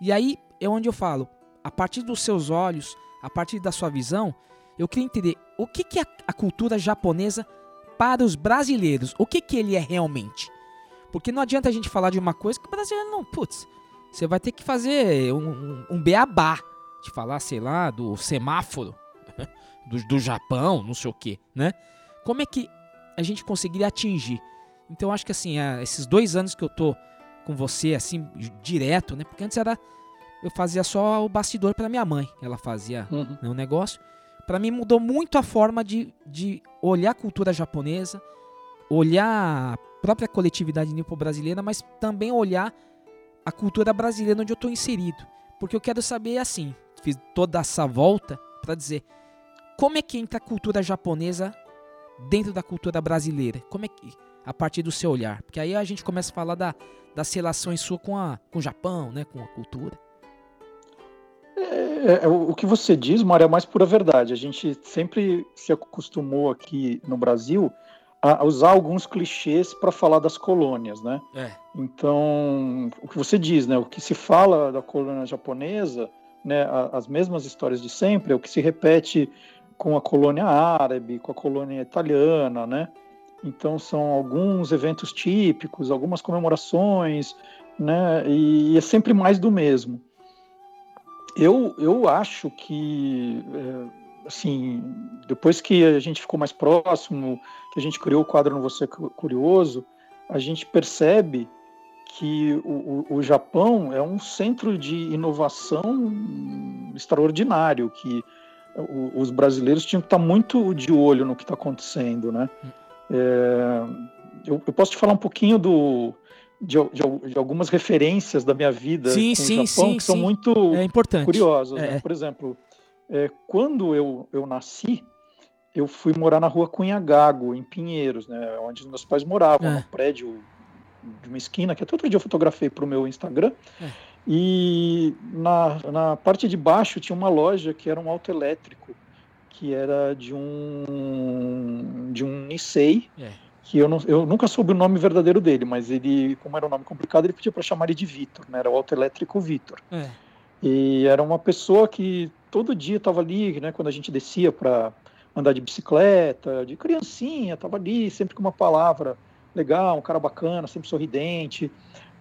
E aí é onde eu falo, a partir dos seus olhos, a partir da sua visão, eu queria entender o que, que é a cultura japonesa para os brasileiros. O que, que ele é realmente? Porque não adianta a gente falar de uma coisa que o brasileiro não, putz, você vai ter que fazer um, um, um beabá de falar, sei lá, do semáforo *laughs* do, do Japão, não sei o que, né? Como é que a gente conseguiria atingir? Então acho que assim, esses dois anos que eu tô com você, assim, direto, né? Porque antes era. Eu fazia só o bastidor pra minha mãe. Ela fazia Uhum. né, um negócio. Pra mim mudou muito a forma de, de olhar a cultura japonesa, olhar a própria coletividade nipo-brasileira, mas também olhar a cultura brasileira onde eu tô inserido. Porque eu quero saber, assim, fiz toda essa volta pra dizer como é que entra a cultura japonesa dentro da cultura brasileira? Como é que a partir do seu olhar? Porque aí a gente começa a falar da, das relações sua com, a, com o Japão, né, com a cultura. É, é, o que você diz, Mário, é a mais pura verdade. A gente sempre se acostumou aqui no Brasil a usar alguns clichês para falar das colônias, né? É. Então, o que você diz, né? O que se fala da colônia japonesa, né? As mesmas histórias de sempre, é o que se repete com a colônia árabe, com a colônia italiana, né? Então, são alguns eventos típicos, algumas comemorações, né? E é sempre mais do mesmo. Eu, eu acho que, é, assim, depois que a gente ficou mais próximo, que a gente criou o quadro No Você Cu- Curioso, a gente percebe que o, o, o Japão é um centro de inovação extraordinário, que os brasileiros tinham que estar muito de olho no que está acontecendo, né? É, eu, eu posso te falar um pouquinho do, de, de de algumas referências da minha vida Sim, com sim, o Japão sim, que são muito É curiosas. É, né? é. Por exemplo, é, quando eu, eu nasci, eu fui morar na rua Cunhagago, em Pinheiros, né, onde os meus pais moravam, É. no prédio de uma esquina, que até outro dia eu fotografei para o meu Instagram. É. E na, na parte de baixo tinha uma loja que era um autoelétrico, que era de um, de um Nissei, É. que eu, não, eu nunca soube o nome verdadeiro dele, mas ele, como era um nome complicado, ele pedia para chamar ele de Vitor, né, era o autoelétrico Vitor. É. E era uma pessoa que todo dia estava ali, né, quando a gente descia para andar de bicicleta, de criancinha, estava ali, sempre com uma palavra legal, um cara bacana, sempre sorridente.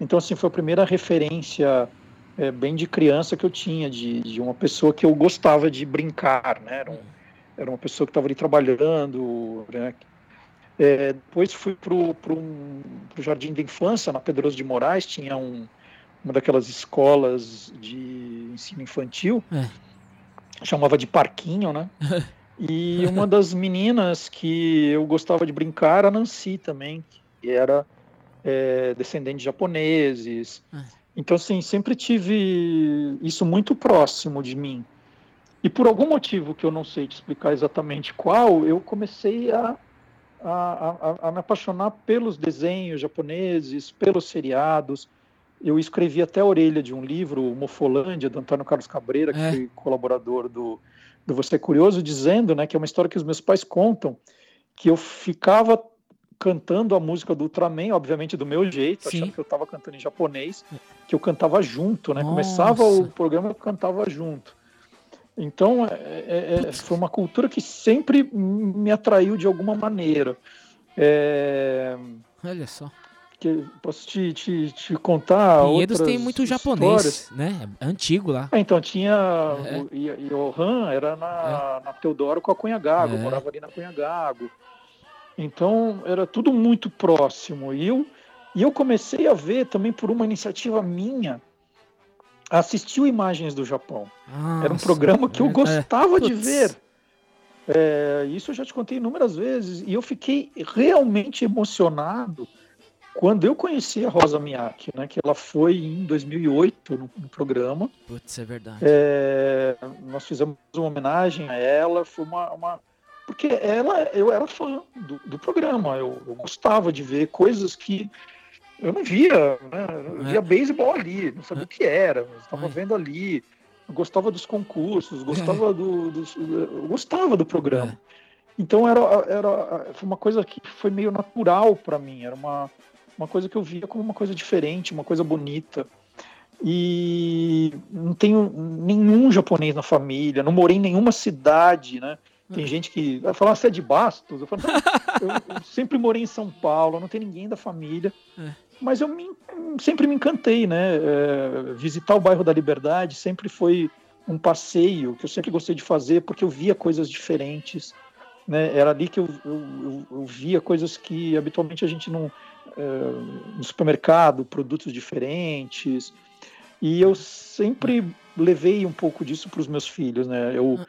Então, assim, foi a primeira referência é, bem de criança que eu tinha, de, de uma pessoa que eu gostava de brincar, né? Era, um- era uma pessoa que estava ali trabalhando, né? É, depois fui para o Jardim da Infância, na Pedroso de Moraes, tinha um, uma daquelas escolas de ensino infantil, É. chamava de parquinho, né? *laughs* E uma das meninas que eu gostava de brincar era a Nancy também, que era é, descendente de japoneses. É. Então, assim, sempre tive isso muito próximo de mim. E por algum motivo que eu não sei te explicar exatamente qual, eu comecei a, a, a, a me apaixonar pelos desenhos japoneses, pelos seriados. Eu escrevi até a orelha de um livro, Mofolândia, do Antônio Carlos Cabreira, que É. foi colaborador do, do Você é Curioso, dizendo né, que é uma história que os meus pais contam, que eu ficava cantando a música do Ultraman, obviamente do meu jeito, Sim. achando que eu estava cantando em japonês, que eu cantava junto, né? Nossa. Começava o programa, eu cantava junto. Então, é- é- é- foi uma cultura que sempre me atraiu de alguma maneira. É, Olha só. que posso te, te, te contar Pinheiros tem muito histórias? japonês, né? É antigo lá. Ah, então tinha É. o Johan era na, na Teodoro com a Cunhagago, É. morava ali na Cunhagago. Então era tudo muito próximo. E eu, e eu comecei a ver também por uma iniciativa minha, assistiu Imagens do Japão. Era um Nossa, programa que eu é, gostava de Putz. ver. É, isso eu já te contei inúmeras vezes. E eu fiquei realmente emocionado quando eu conheci a Rosa Miyake, né? Que ela foi em 2008 no, no programa. Putz, é verdade. É, nós fizemos uma homenagem a ela, foi uma, uma- porque ela, eu era fã do, do programa, eu, eu gostava de ver coisas que eu não via, né? Eu É. via beisebol ali, não sabia o que era, estava vendo ali, gostava dos concursos, gostava do, dos- eu gostava do programa. Então era, era foi uma coisa que foi meio natural para mim, era uma, uma coisa que eu via como uma coisa diferente, uma coisa bonita. E não tenho nenhum japonês na família, não morei em nenhuma cidade, né? Tem gente que vai falar, você é de Bastos? Eu falo, eu, eu sempre morei em São Paulo, não tem ninguém da família. É. Mas eu me- sempre me encantei, né? É, visitar o bairro da Liberdade sempre foi um passeio que eu sempre gostei de fazer, porque eu via coisas diferentes. Né? Era ali que eu, eu, eu- via coisas que habitualmente a gente não. é, no supermercado, produtos diferentes. E eu sempre levei um pouco disso para os meus filhos, né? Eu,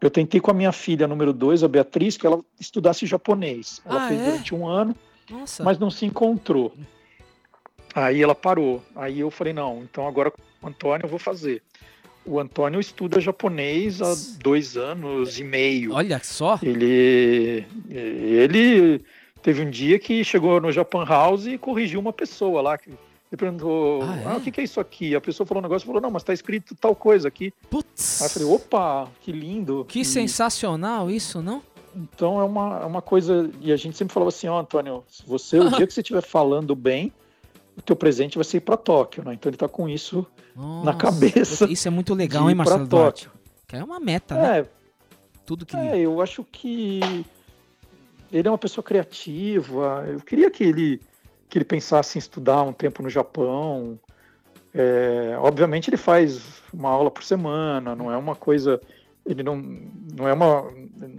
eu tentei com a minha filha número dois, a Beatriz, que ela estudasse japonês. Ela Ah, fez é? durante um ano, Nossa. mas não se encontrou. Aí ela parou. Aí eu falei, não, então agora com o Antônio eu vou fazer. O Antônio estuda japonês há dois anos e meio. Olha só. Ele, ele teve um dia que chegou no Japan House e corrigiu uma pessoa lá. Que ele perguntou: Ah, é? ah, o que, que é isso aqui? A pessoa falou um negócio e falou: não, mas tá escrito tal coisa aqui. Putz. Aí eu falei: opa, que lindo. Que E- sensacional isso, não? Então é uma, é uma coisa. E a gente sempre falava assim: ó, Antônio, se você, o *laughs* dia que você estiver falando bem, o teu presente vai ser ir para Tóquio, né? Então ele tá com isso Nossa, cabeça Isso é muito legal, hein, Marcelo Duarte? Tóquio. Que é uma meta, né? É, Tudo que. É, eu acho que ele é uma pessoa criativa. Eu queria que ele que ele pensasse em estudar um tempo no Japão. É, obviamente ele faz uma aula por semana, não é uma coisa. Ele não, não é uma.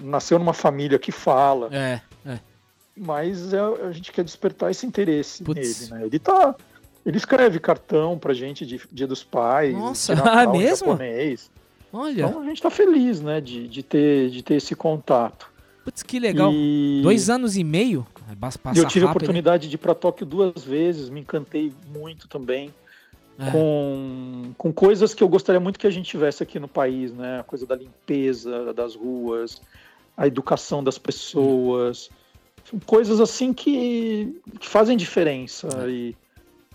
Nasceu numa família que fala, É, é. Mas é- a gente quer despertar esse interesse nele, né? Ele tá. Ele escreve cartão pra gente de Dia dos Pais, Nossa, Natal é *laughs* em mesmo? japonês. Olha, Então a gente tá feliz, né, de, de, ter, de ter esse contato. putz, que legal. E- Dois anos e meio. Passa eu tive a rápido, hein? oportunidade de ir para Tóquio duas vezes, me encantei muito também É. com, com coisas que eu gostaria muito que a gente tivesse aqui no país, né? A coisa da limpeza das ruas, a educação das pessoas, coisas assim que, que fazem diferença É. e,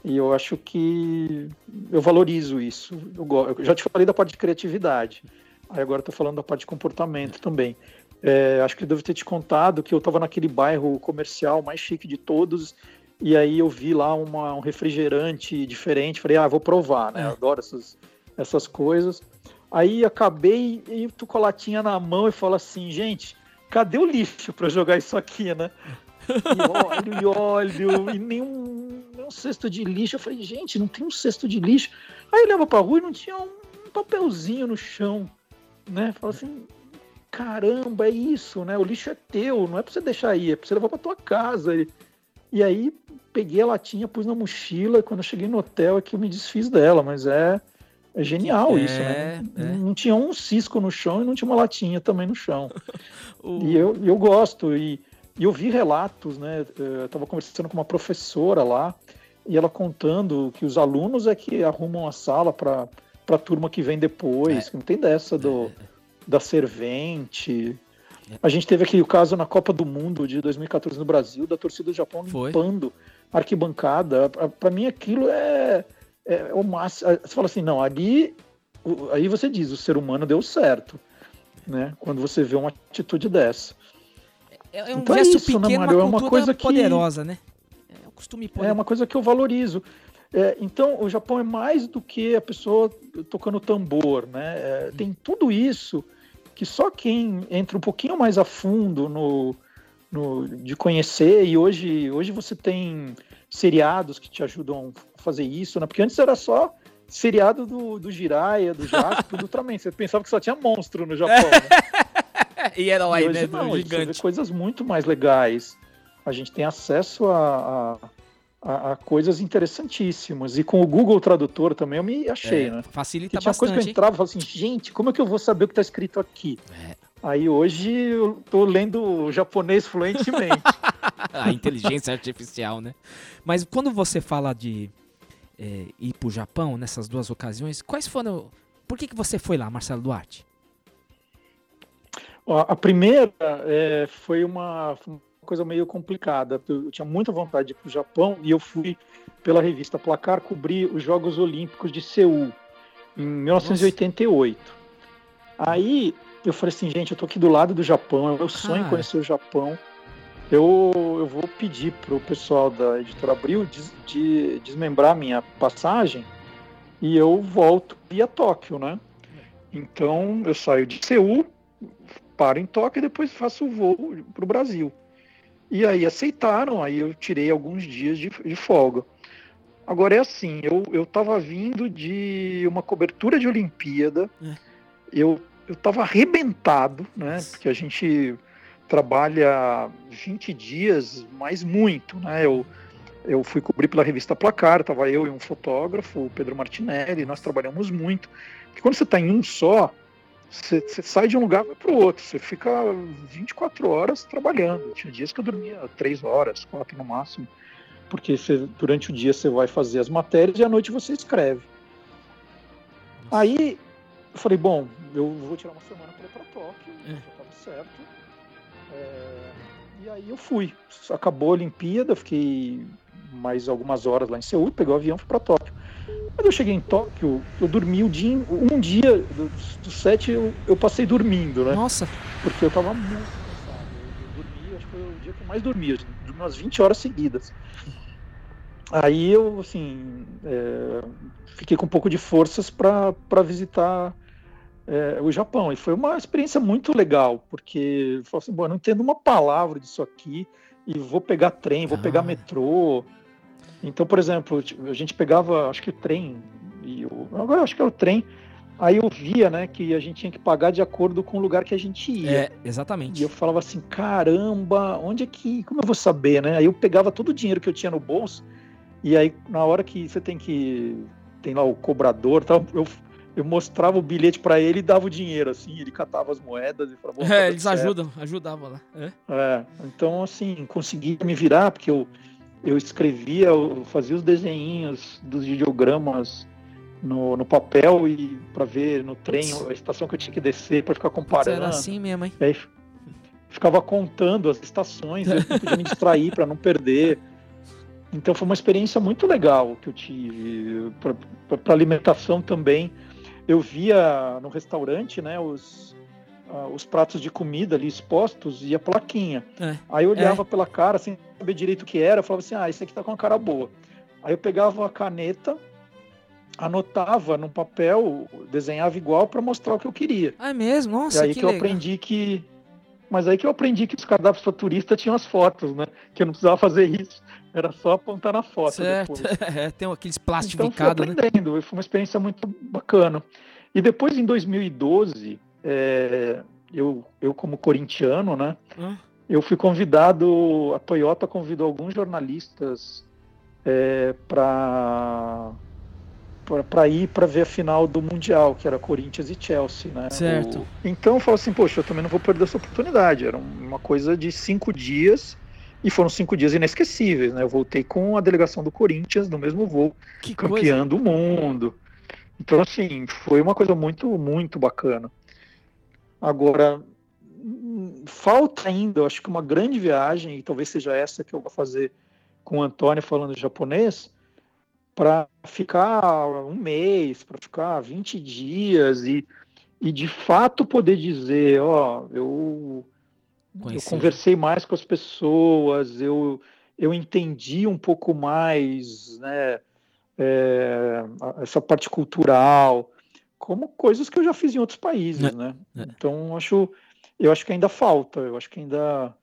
e eu acho que eu valorizo isso. Eu, eu já te falei da parte de criatividade, aí agora estou falando da parte de comportamento também. É, acho que eu devo ter te contado que eu estava naquele bairro comercial mais chique de todos, e aí eu vi lá uma- um refrigerante diferente. Falei, ah, vou provar, né? É. Eu adoro essas, essas coisas. Aí acabei e tô com a latinha na mão e falo assim, gente, cadê o lixo para jogar isso aqui, né? E olho, e olho, e nenhum, nenhum cesto de lixo. Eu falei, gente, não tem um cesto de lixo. Aí eu leva pra rua e não tinha um papelzinho no chão, né? Fala assim, caramba, é isso, né? O lixo é teu, não é pra você deixar aí, é pra você levar pra tua casa. E, e aí peguei a latinha, pus na mochila, quando eu cheguei no hotel é que eu me desfiz dela, mas é, é genial É, isso, né? Não, é. não tinha um cisco no chão e não tinha uma latinha também no chão. *laughs* O- E eu, eu gosto, e, e eu vi relatos, né? Eu estava conversando com uma professora lá, e ela contando que os alunos é que arrumam a sala para a turma que vem depois, É. que não tem dessa do, da Servente. A gente teve aquele caso na Copa do Mundo de 2014 no Brasil, da torcida do Japão Foi. limpando arquibancada. Para mim aquilo é, é o máximo. Você fala assim, não, ali aí você diz, o ser humano deu certo, né? Quando você vê uma atitude dessa. É, é um Então é gesto isso, né, pequeno, Mário? É uma uma cultura coisa que- poderosa, né? É um costume É poderoso. uma coisa que eu valorizo. É, então, o Japão é mais do que a pessoa tocando tambor, né? É, tem tudo isso que só quem entra um pouquinho mais a fundo no, no- de conhecer, e hoje, hoje você tem seriados que te ajudam a fazer isso, né? Porque antes era só seriado do, do Jiraiya, do Jasper, do Ultraman. Você pensava que só tinha monstro no Japão, né? *laughs* E herói, E hoje né? não, hoje você vê gigante. coisas muito mais legais. A gente tem acesso a, a, a- a coisas interessantíssimas. E com o Google Tradutor também eu me achei, É, né? Facilita Que tinha coisa que eu bastante. entrava e falava assim, gente, como é que eu vou saber o que está escrito aqui? É. Aí hoje eu tô lendo japonês fluentemente. *laughs* A inteligência artificial, né? Mas quando você fala de é, ir pro Japão nessas duas ocasiões, quais foram. Por que, que você foi lá, Marcelo Duarte? Ó, A primeira é, foi uma, uma coisa meio complicada. Eu tinha muita vontade de ir para o Japão e eu fui pela revista Placar cobrir os Jogos Olímpicos de Seul em 1988. Aí eu falei assim, gente, eu tô aqui do lado do Japão, é meu sonho Cara. conhecer o Japão. Eu, eu vou pedir pro pessoal da editora Abril des- de desmembrar a minha passagem e eu volto via Tóquio, né? Então eu saio de Seul, paro em Tóquio e depois faço o voo para o Brasil. E aí aceitaram, aí eu tirei alguns dias de, de folga. Agora é assim, eu, eu tava vindo de uma cobertura de Olimpíada, É. eu, eu tava arrebentado, né? Porque a gente trabalha 20 dias, mas muito, né? Eu, eu fui cobrir pela revista Placar, tava eu e um fotógrafo, o Pedro Martinelli, nós trabalhamos muito. Porque quando você está em um só, você, você sai de um lugar para o outro, você fica 24 horas trabalhando. Tinha dias que eu dormia 3 horas, 4 no máximo, porque você- durante o dia você vai fazer as matérias e à noite você escreve. Aí eu falei, bom, eu vou tirar uma semana para ir para Tóquio, É. já estava certo. É, e aí eu fui. Acabou a Olimpíada, fiquei mais algumas horas lá em Seul, peguei o avião e fui para Tóquio. Quando eu cheguei em Tóquio, eu dormi o dia, um dia dos, dos sete eu, eu passei dormindo, né? Nossa, Porque eu tava muito cansado. Eu, eu dormi, acho que foi o dia que eu mais dormi, eu dormi umas 20 horas seguidas. Aí eu, assim, é, fiquei com um pouco de forças para visitar é, o Japão. E foi uma experiência muito legal, porque eu falei assim, bom, eu não entendo uma palavra disso aqui, e vou pegar trem, vou pegar Ah. metrô. Então, por exemplo, a gente pegava, acho que o trem, e o, agora eu acho que é o trem, aí eu via, né, que a gente tinha que pagar de acordo com o lugar que a gente ia. é, E exatamente. eu falava assim, caramba, onde é que. Como eu vou saber, né? Aí eu pegava todo o dinheiro que eu tinha no bolso, e aí na hora que você tem que. Tem lá o cobrador e tal, eu, eu mostrava o bilhete para ele e dava o dinheiro, assim, ele catava as moedas e falava. "Bom, tá *laughs* É, eles certo." ajudam, ajudavam lá. É. É, então assim, consegui me virar, porque eu, eu escrevia, eu fazia os desenhinhos dos videogramas no, no papel e para ver no trem a estação que eu tinha que descer para ficar comparando. Era assim mesmo, hein? Aí ficava contando as estações, eu podia me distrair para não perder. Então foi uma experiência muito legal que eu tive para alimentação também. Eu via no restaurante, né, os, ah, os pratos de comida ali expostos e a plaquinha. É. Aí eu olhava pela cara sem saber direito o que era, eu falava assim: "Ah, esse aqui tá com a cara boa". Aí eu pegava a caneta, anotava num papel, desenhava igual para mostrar o que eu queria. Ah, é mesmo? Nossa, E aí que, que, eu aprendi que. Mas aí que eu aprendi que os cardápios para turista tinham as fotos, né? Que eu não precisava fazer isso. Era só apontar na foto Certo. depois. *laughs* É, tem aqueles Então fui plastificados, né? aprendendo, foi uma experiência muito bacana. E depois, em 2012, é, eu, eu como corintiano, né? Hã? Eu fui convidado, a Toyota convidou alguns jornalistas é, para para ir para ver a final do Mundial, que era Corinthians e Chelsea, né? Certo. O- Então eu falo assim, poxa, eu também não vou perder essa oportunidade. Era uma coisa de cinco dias e foram cinco dias inesquecíveis, né? Eu voltei com a delegação do Corinthians no mesmo voo, Que coisa. campeão do mundo. Então assim, foi uma coisa muito muito bacana. Agora, falta ainda, eu acho que uma grande viagem, e talvez seja essa que eu vou fazer com o Antônio falando japonês, para ficar um mês, para ficar 20 dias e, e de fato poder dizer, ó, eu, eu conversei mais com as pessoas, eu, eu entendi um pouco mais, né, é, essa parte cultural, como coisas que eu já fiz em outros países, é, né? É. Então acho, eu acho que ainda falta, eu acho que ainda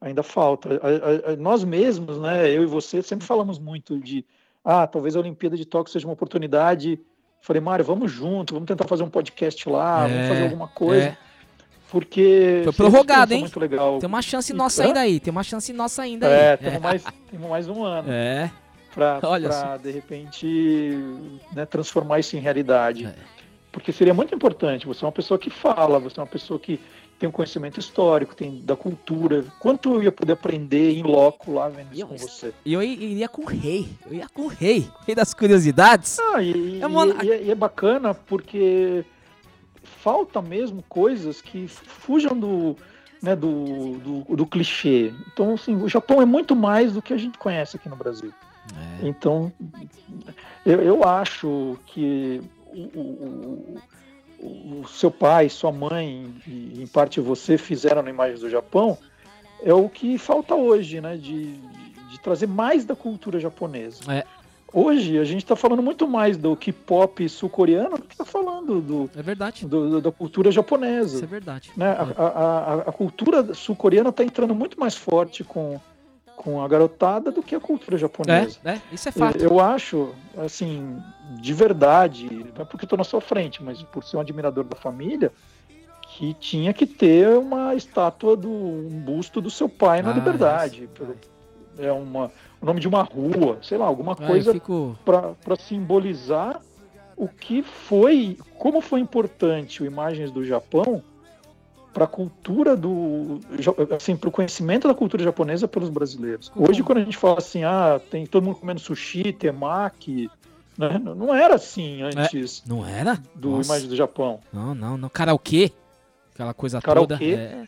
ainda falta. A, a, a, nós mesmos, né? Eu e você sempre falamos muito de ah, talvez a Olimpíada de Tóquio seja uma oportunidade. Falei, Mário, vamos junto, vamos tentar fazer um podcast lá, é, vamos fazer alguma coisa. É. Porque. Foi prorrogado, hein? Muito legal. Tem uma chance nossa ainda aí. Tem uma chance nossa ainda é, aí. Temos, mais, temos mais um ano. É. Pra, *laughs* Olha pra de repente, né, transformar isso em realidade. É. Porque seria muito importante. Você é uma pessoa que fala, você é uma pessoa que tem um conhecimento histórico, tem da cultura. Quanto eu ia poder aprender em loco lá vendo isso eu, com você? E eu iria com o rei. Eu ia com o rei. *laughs* Rei das curiosidades. Ah, e, é, uma... e, e é bacana porque falta mesmo coisas que fujam do, né, do, do, do, clichê. Então, assim, o Japão é muito mais do que a gente conhece aqui no Brasil. É. Então, eu, eu acho que o, o, o seu pai, sua mãe e em parte você fizeram na Imagens do Japão é o que falta hoje, né? De, de trazer mais da cultura japonesa. É. Hoje a gente está falando muito mais do K-pop sul-coreano do que está falando do, é verdade. Do, do, da cultura japonesa. Isso é verdade. Né? É. A, a, a, cultura sul-coreana está entrando muito mais forte com, com a garotada do que a cultura japonesa. É, é isso é fato. Eu acho, assim, de verdade, não é porque estou na sua frente, mas por ser um admirador da família, que tinha que ter uma estátua do um busto do seu pai na ah, liberdade. É uma, o nome de uma rua, sei lá, alguma coisa fico... para simbolizar o que foi, como foi importante o Imagens do Japão para a cultura do assim para o conhecimento da cultura japonesa pelos brasileiros. Hoje quando a gente fala assim, ah, tem todo mundo comendo sushi, temaki, né? não era assim antes. É, não era? Do Nossa. imagem do Japão. Não, não, não. Karaokê, aquela coisa Karaokê. toda. É.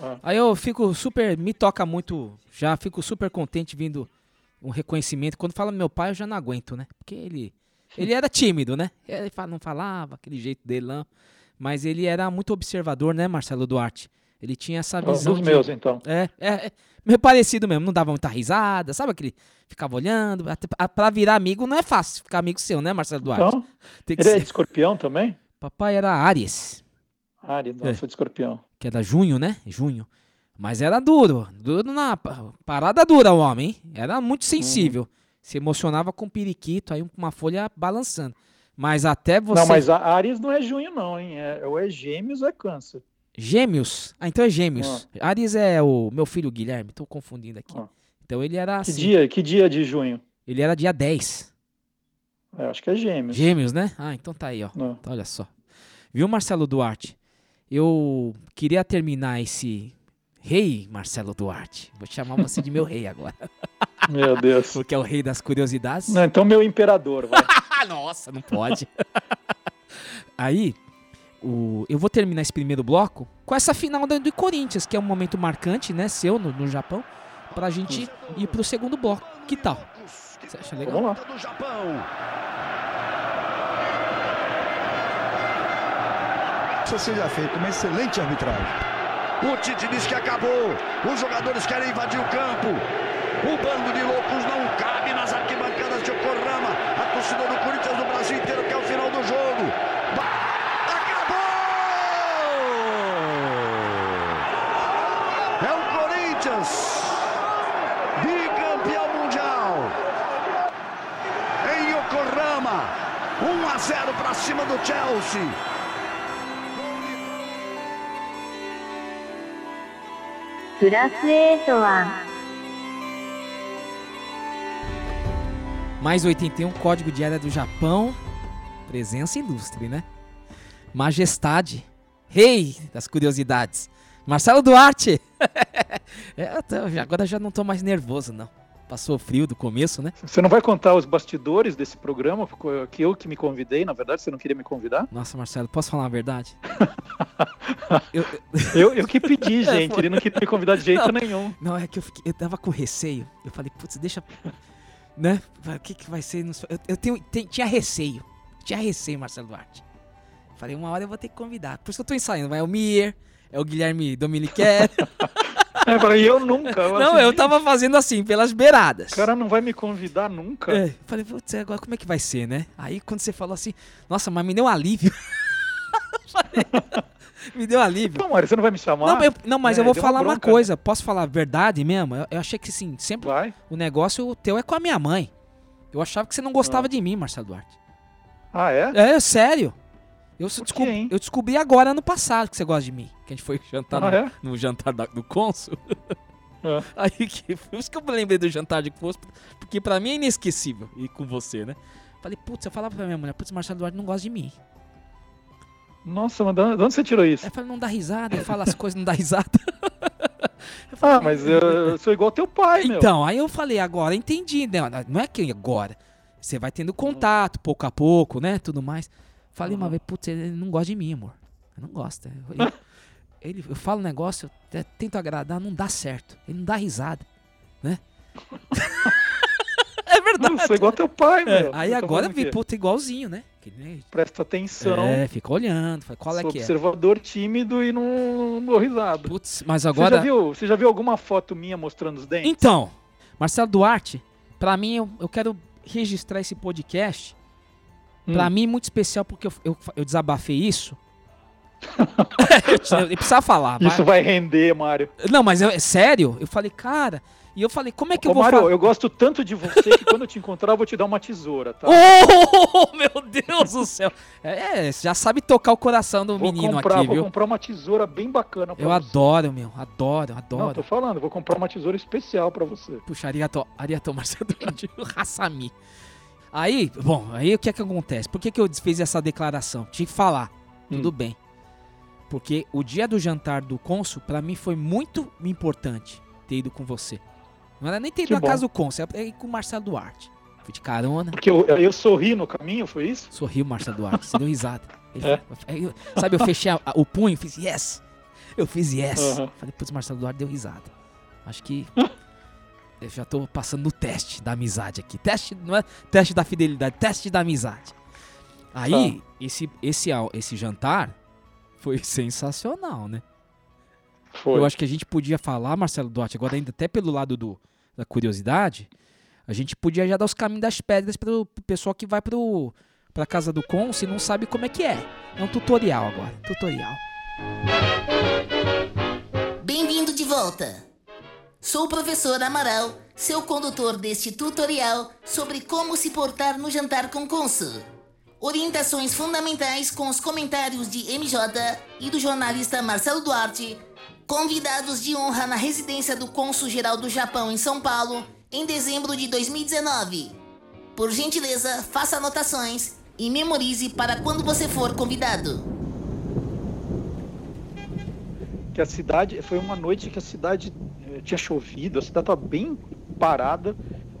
Ah. Aí eu fico super, me toca muito, já fico super contente vindo um reconhecimento. Quando fala meu pai, eu já não aguento, né? Porque ele ele era tímido, né? Ele não falava aquele jeito dele lá. Mas ele era muito observador, né, Marcelo Duarte? Ele tinha essa visão. Dos de... meus, então. É, é, é, meio parecido mesmo. Não dava muita risada, sabe aquele. Ficava olhando. Pra virar amigo não é fácil ficar amigo seu, né, Marcelo Duarte? Então, ele ser... é escorpião também? Papai era Aries. Não, é. sou de escorpião. Que era junho, né? Junho. Mas era duro. Duro na. Parada dura o homem, hein? Era muito sensível. Uhum. Se emocionava com um periquito, aí uma folha balançando. Mas até você. Não, mas a Ares não é junho, não, hein? É, ou é gêmeos ou é câncer. Gêmeos? Ah, então é gêmeos. Ah. Ares é o meu filho Guilherme, tô confundindo aqui. Ah. Então ele era assim. Que dia, que dia de junho? Ele era dia 10. É, acho que é gêmeos. Gêmeos, né? Ah, então tá aí, ó. Então, olha só. Viu, Marcelo Duarte? Eu queria terminar esse rei Marcelo Duarte. Vou chamar você de meu rei agora. *laughs* Meu Deus. Porque é o rei das curiosidades. Não, então meu imperador, vai. *laughs* Nossa, não pode. *laughs* Aí, o, eu vou terminar esse primeiro bloco com essa final do, do Corinthians, que é um momento marcante, né, seu no, no Japão, pra gente ir pro segundo bloco. Que tal? Você acha legal? Vamos lá. Isso seja feito uma excelente arbitragem. O Tite diz que acabou. Os jogadores querem invadir o campo. O bando de loucos não cabe nas arquibancadas de Yokohama. A torcida do Corinthians no Brasil inteiro quer o final do jogo. Acabou! É o Corinthians, bicampeão mundial. Em Yokohama, 1 a 0 para cima do Chelsea. Plus 8 Mais 81, código de área do Japão. Presença ilustre, né? Majestade. Rei das curiosidades. Marcelo Duarte. *laughs* é, agora já não tô mais nervoso, não. Passou frio do começo, né? Você não vai contar os bastidores desse programa, que eu que me convidei, na verdade, você não queria me convidar? Nossa, Marcelo, posso falar a verdade? eu, *laughs* eu, eu, que pedi, *laughs* gente, é, ele não queria me convidar de jeito não, nenhum. Não, é que eu, fiquei, eu tava com receio. Eu falei, putz, deixa. Né? O que, que vai ser? Eu, eu tenho, tem, tinha receio. Tinha receio, Marcelo Duarte. Falei, uma hora eu vou ter que convidar. Por isso que eu tô ensaiando. Vai o Mier, é o Guilherme Dominiquer. *laughs* É, falei, eu nunca. Eu não, eu tava fazendo assim, pelas beiradas. O cara não vai me convidar nunca. É, falei, putz, agora como é que vai ser, né? Aí quando você falou assim, nossa, mas me deu um alívio. *laughs* me deu um alívio. Não, Mário, você não vai me chamar? Não, eu, não mas é, eu vou falar uma, uma, coisa. Posso falar a verdade mesmo? Eu, eu achei que, assim, sempre vai. o negócio teu é com a minha mãe. Eu achava que você não gostava ah. de mim, Marcelo Duarte. Ah, é? É, sério. Eu, descobri, eu descobri agora, ano passado, que você gosta de mim. Que a gente foi jantar ah, no, é? no, jantar da, do cônsul. É. *laughs* Aí que, por isso que eu lembrei do jantar de cônsul, porque pra mim é inesquecível ir com você, né? Falei, putz, eu falava pra minha mulher, putz, Marcelo Duarte não gosta de mim. Nossa, mas de onde você tirou isso? Eu falei, não dá risada, eu falo as *laughs* coisas, não dá risada. *laughs* Falei, ah, mas eu, eu, sou igual teu pai, então, meu. Então, aí eu falei, agora entendi, né? Não é que agora. Você vai tendo contato, pouco a pouco, né? Tudo mais. Falei uhum. uma vez, putz, ele não gosta de mim, amor. Ele não gosta. Ele, *laughs* ele, eu falo um negócio, eu tento agradar, não dá certo. Ele não dá risada, né? *laughs* é verdade. Eu sou igual teu pai, é, meu. Aí agora vi, puta, igualzinho, né? Presta atenção. É, fica olhando. Fala, qual é que é? observador tímido e não, não dou risada. Putz, mas agora... Você já, viu, você já viu alguma foto minha mostrando os dentes? Então, Marcelo Duarte, pra mim, eu, eu quero registrar esse podcast Hum. Pra mim, muito especial porque eu, eu, eu desabafei isso. *laughs* eu, eu, precisava falar. Isso mas... vai render, Mário. Não, mas é sério? Eu falei, cara. E eu falei, como é que Ô, eu vou Mário, falar? eu gosto tanto de você que quando eu te encontrar eu vou te dar uma tesoura, tá? *laughs* Oh, meu Deus do céu. É, já sabe tocar o coração do vou menino comprar, aqui, viu? Vou comprar uma tesoura bem bacana pra Eu você. adoro, meu. Adoro, adoro. Não, tô falando, vou comprar uma tesoura especial pra você. Puxa, arigato, arigato, Marcelo, *laughs* Hassami. Aí, bom, aí o que é que acontece? Por que, que eu fiz essa declaração? Tinha que falar. Hum. Tudo bem. Porque o dia do jantar do cônsul, para mim, foi muito importante ter ido com você. Não era nem ter ido na casa do cônsul, era ir com o Marcelo Duarte. Fui de carona. Porque eu, eu sorri no caminho, foi isso? Sorriu o Marcelo Duarte, você deu risada. Ele, é. eu, sabe, eu fechei a, a, o punho, fiz yes. Eu fiz yes. Uhum. Falei, putz, Marcelo Duarte deu risada. Acho que *laughs* Eu já tô passando no teste da amizade aqui. Teste, não é teste da fidelidade, teste da amizade. Aí, ah. esse, esse, esse jantar foi *laughs* sensacional, né? Foi. Eu acho que a gente podia falar, Marcelo Duarte, agora ainda até pelo lado do, da curiosidade, a gente podia já dar os caminhos das pedras para o pessoal que vai pro, pra casa do Conce e não sabe como é que é. É um tutorial agora, tutorial. Bem-vindo de volta. Sou o professor Amaral, seu condutor deste tutorial sobre como se portar no jantar com cônsul. Orientações fundamentais com os comentários de MJ e do jornalista Marcelo Duarte, convidados de honra na residência do cônsul geral do Japão em São Paulo em dezembro de 2019. Por gentileza, faça anotações e memorize para quando você for convidado que a cidade foi uma noite que a cidade tinha chovido, a cidade estava bem parada.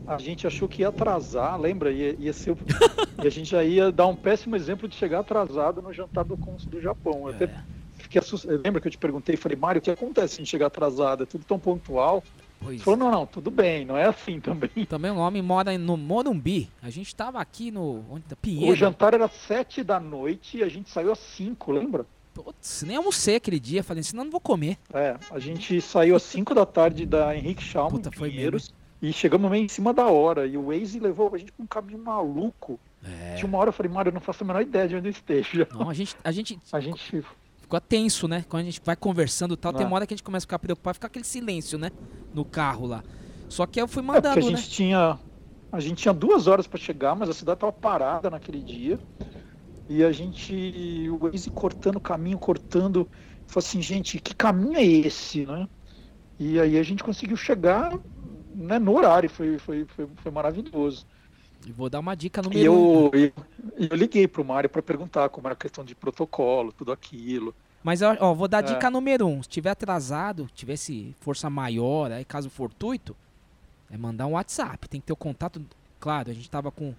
A gente achou que ia atrasar, lembra? Ia, ia ser, *laughs* e a gente já ia dar um péssimo exemplo de chegar atrasado no jantar do cônsul do Japão. É. até fiquei assustado. Lembra que eu te perguntei? Falei, Mário, o que acontece se a gente chegar atrasado? É tudo tão pontual. Pois. Falou, não, não, tudo bem, não é assim também. *laughs* Também um homem mora no Morumbi. A gente estava aqui no. Onde, Pinheiro. O jantar era sete da noite e a gente saiu às cinco, lembra? Putz, nem almocei aquele dia, falei, senão não vou comer. É, a gente saiu às 5 da tarde da Henrique Schalman, Puta, foi Pinheiros, e chegamos meio em cima da hora. E o Waze levou a gente pra um caminho maluco. É. De uma hora eu falei, Mário, eu não faço a menor ideia de onde eu esteja. Não, a gente. A gente, *laughs* a gente ficou tenso, né? Quando a gente vai conversando e tal, é. tem uma hora que a gente começa a ficar preocupado, fica aquele silêncio, né? No carro lá. Só que eu fui mandando. É porque a gente né? tinha. A gente tinha duas horas para chegar, mas a cidade tava parada naquele dia. E a gente, o Waze cortando o caminho, cortando, falou assim, gente, que caminho é esse, né? E aí a gente conseguiu chegar né, no horário, foi, foi, foi, foi maravilhoso. E vou dar uma dica no e eu, eu, eu liguei pro Mário para perguntar como era a questão de protocolo, tudo aquilo. Mas ó, vou dar é. dica número um. Se tiver atrasado, tivesse força maior, aí caso fortuito, É mandar um WhatsApp. Tem que ter o contato. Claro, a gente tava com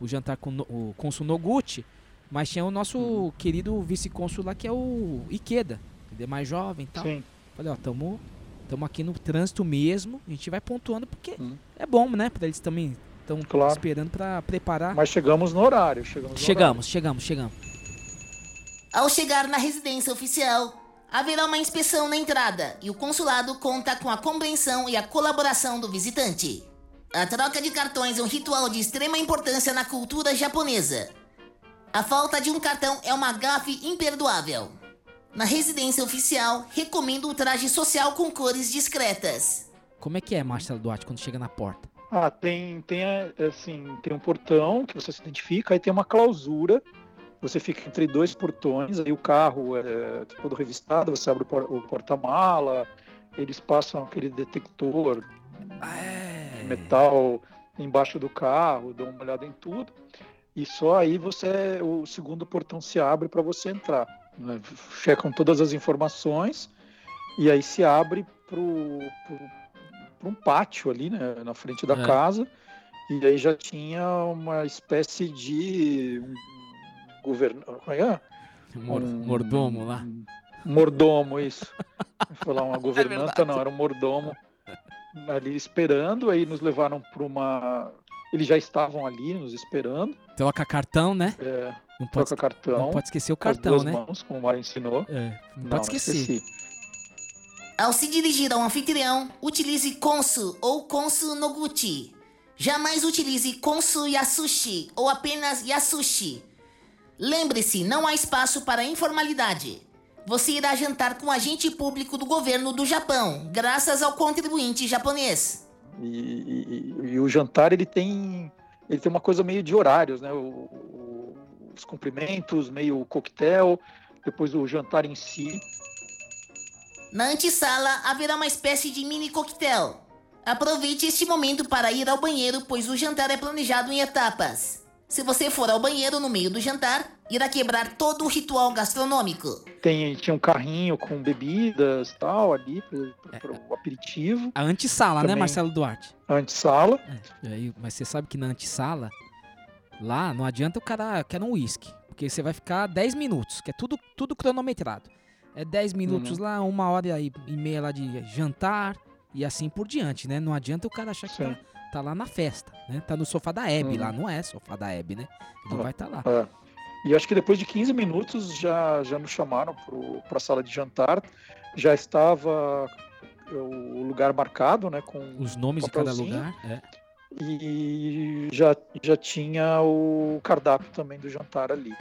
o jantar com o cônsul Noguchi, mas tinha o nosso Uhum. querido vice-cônsul lá que é o Ikeda. Ele é mais jovem e tal. Sim. Falei, ó, tamo, tamo aqui no trânsito mesmo. A gente vai pontuando porque Hum. é bom, né? Pra eles também estão Claro. esperando pra preparar. Mas chegamos no horário. Chegamos, no chegamos, chegamos, chegamos. Ao chegar na residência oficial, haverá uma inspeção na entrada e o consulado conta com a compreensão e a colaboração do visitante. A troca de cartões é um ritual de extrema importância na cultura japonesa. A falta de um cartão é uma gafe imperdoável. Na residência oficial, recomendo o traje social com cores discretas. Como é que é, Marcelo Duarte, quando chega na porta? Ah, tem, tem é, assim, tem um portão que você se identifica, aí tem uma clausura. Você fica entre dois portões, aí o carro é todo revistado, você abre o por- o porta-mala, eles passam aquele detector de metal embaixo do carro, dão uma olhada em tudo. E só aí você o segundo portão se abre para você entrar. né? Checam todas as informações e aí se abre para um pátio ali né, na frente da É. casa. E aí já tinha uma espécie de governo. Como é é? Mor- Um- mordomo lá. Mordomo, isso. *laughs* Falar uma governanta, verdade. não, era um mordomo ali esperando, aí nos levaram para uma. Eles já estavam ali nos esperando. Troca cartão, né? É, Não pode, troca cartão. não pode esquecer o com as cartão, duas né? mãos, como o Mário ensinou. É, não, Não, pode esquecer. Ao se dirigir ao anfitrião, utilize Konsu ou Konsu Noguchi. Jamais utilize Konsu Yasushi ou apenas Yasushi. Lembre-se, não há espaço para informalidade. Você irá jantar com agente público do governo do Japão, graças ao contribuinte japonês. E, e- e- o jantar ele tem ele tem uma coisa meio de horários, né? O- o- os cumprimentos, meio coquetel, depois o jantar em si. Na antessala haverá uma espécie de mini coquetel. Aproveite este momento para ir ao banheiro, pois o jantar é planejado em etapas. Se você for ao banheiro no meio do jantar, irá quebrar todo o ritual gastronômico. Tem tinha um carrinho com bebidas tal ali para o aperitivo. A antessala, né. Marcelo Duarte? A antessala. É, aí, mas você sabe que na antessala, lá não adianta o cara quer um uísque. Porque você vai ficar 10 minutos, que é tudo, tudo cronometrado. É 10 minutos Uhum. lá, uma hora e, meia lá de jantar e assim por diante, né? Não adianta o cara achar que tá, Sim. Tá lá na festa, né? Tá no sofá da Hebe Uhum. lá, não é sofá da Hebe, né? Ele Ah. vai estar lá. É. E acho que depois de 15 minutos já, já nos chamaram para a sala de jantar. Já estava o lugar marcado, né? Com Os nomes de cada lugar. É. E já, já tinha o cardápio também do jantar ali.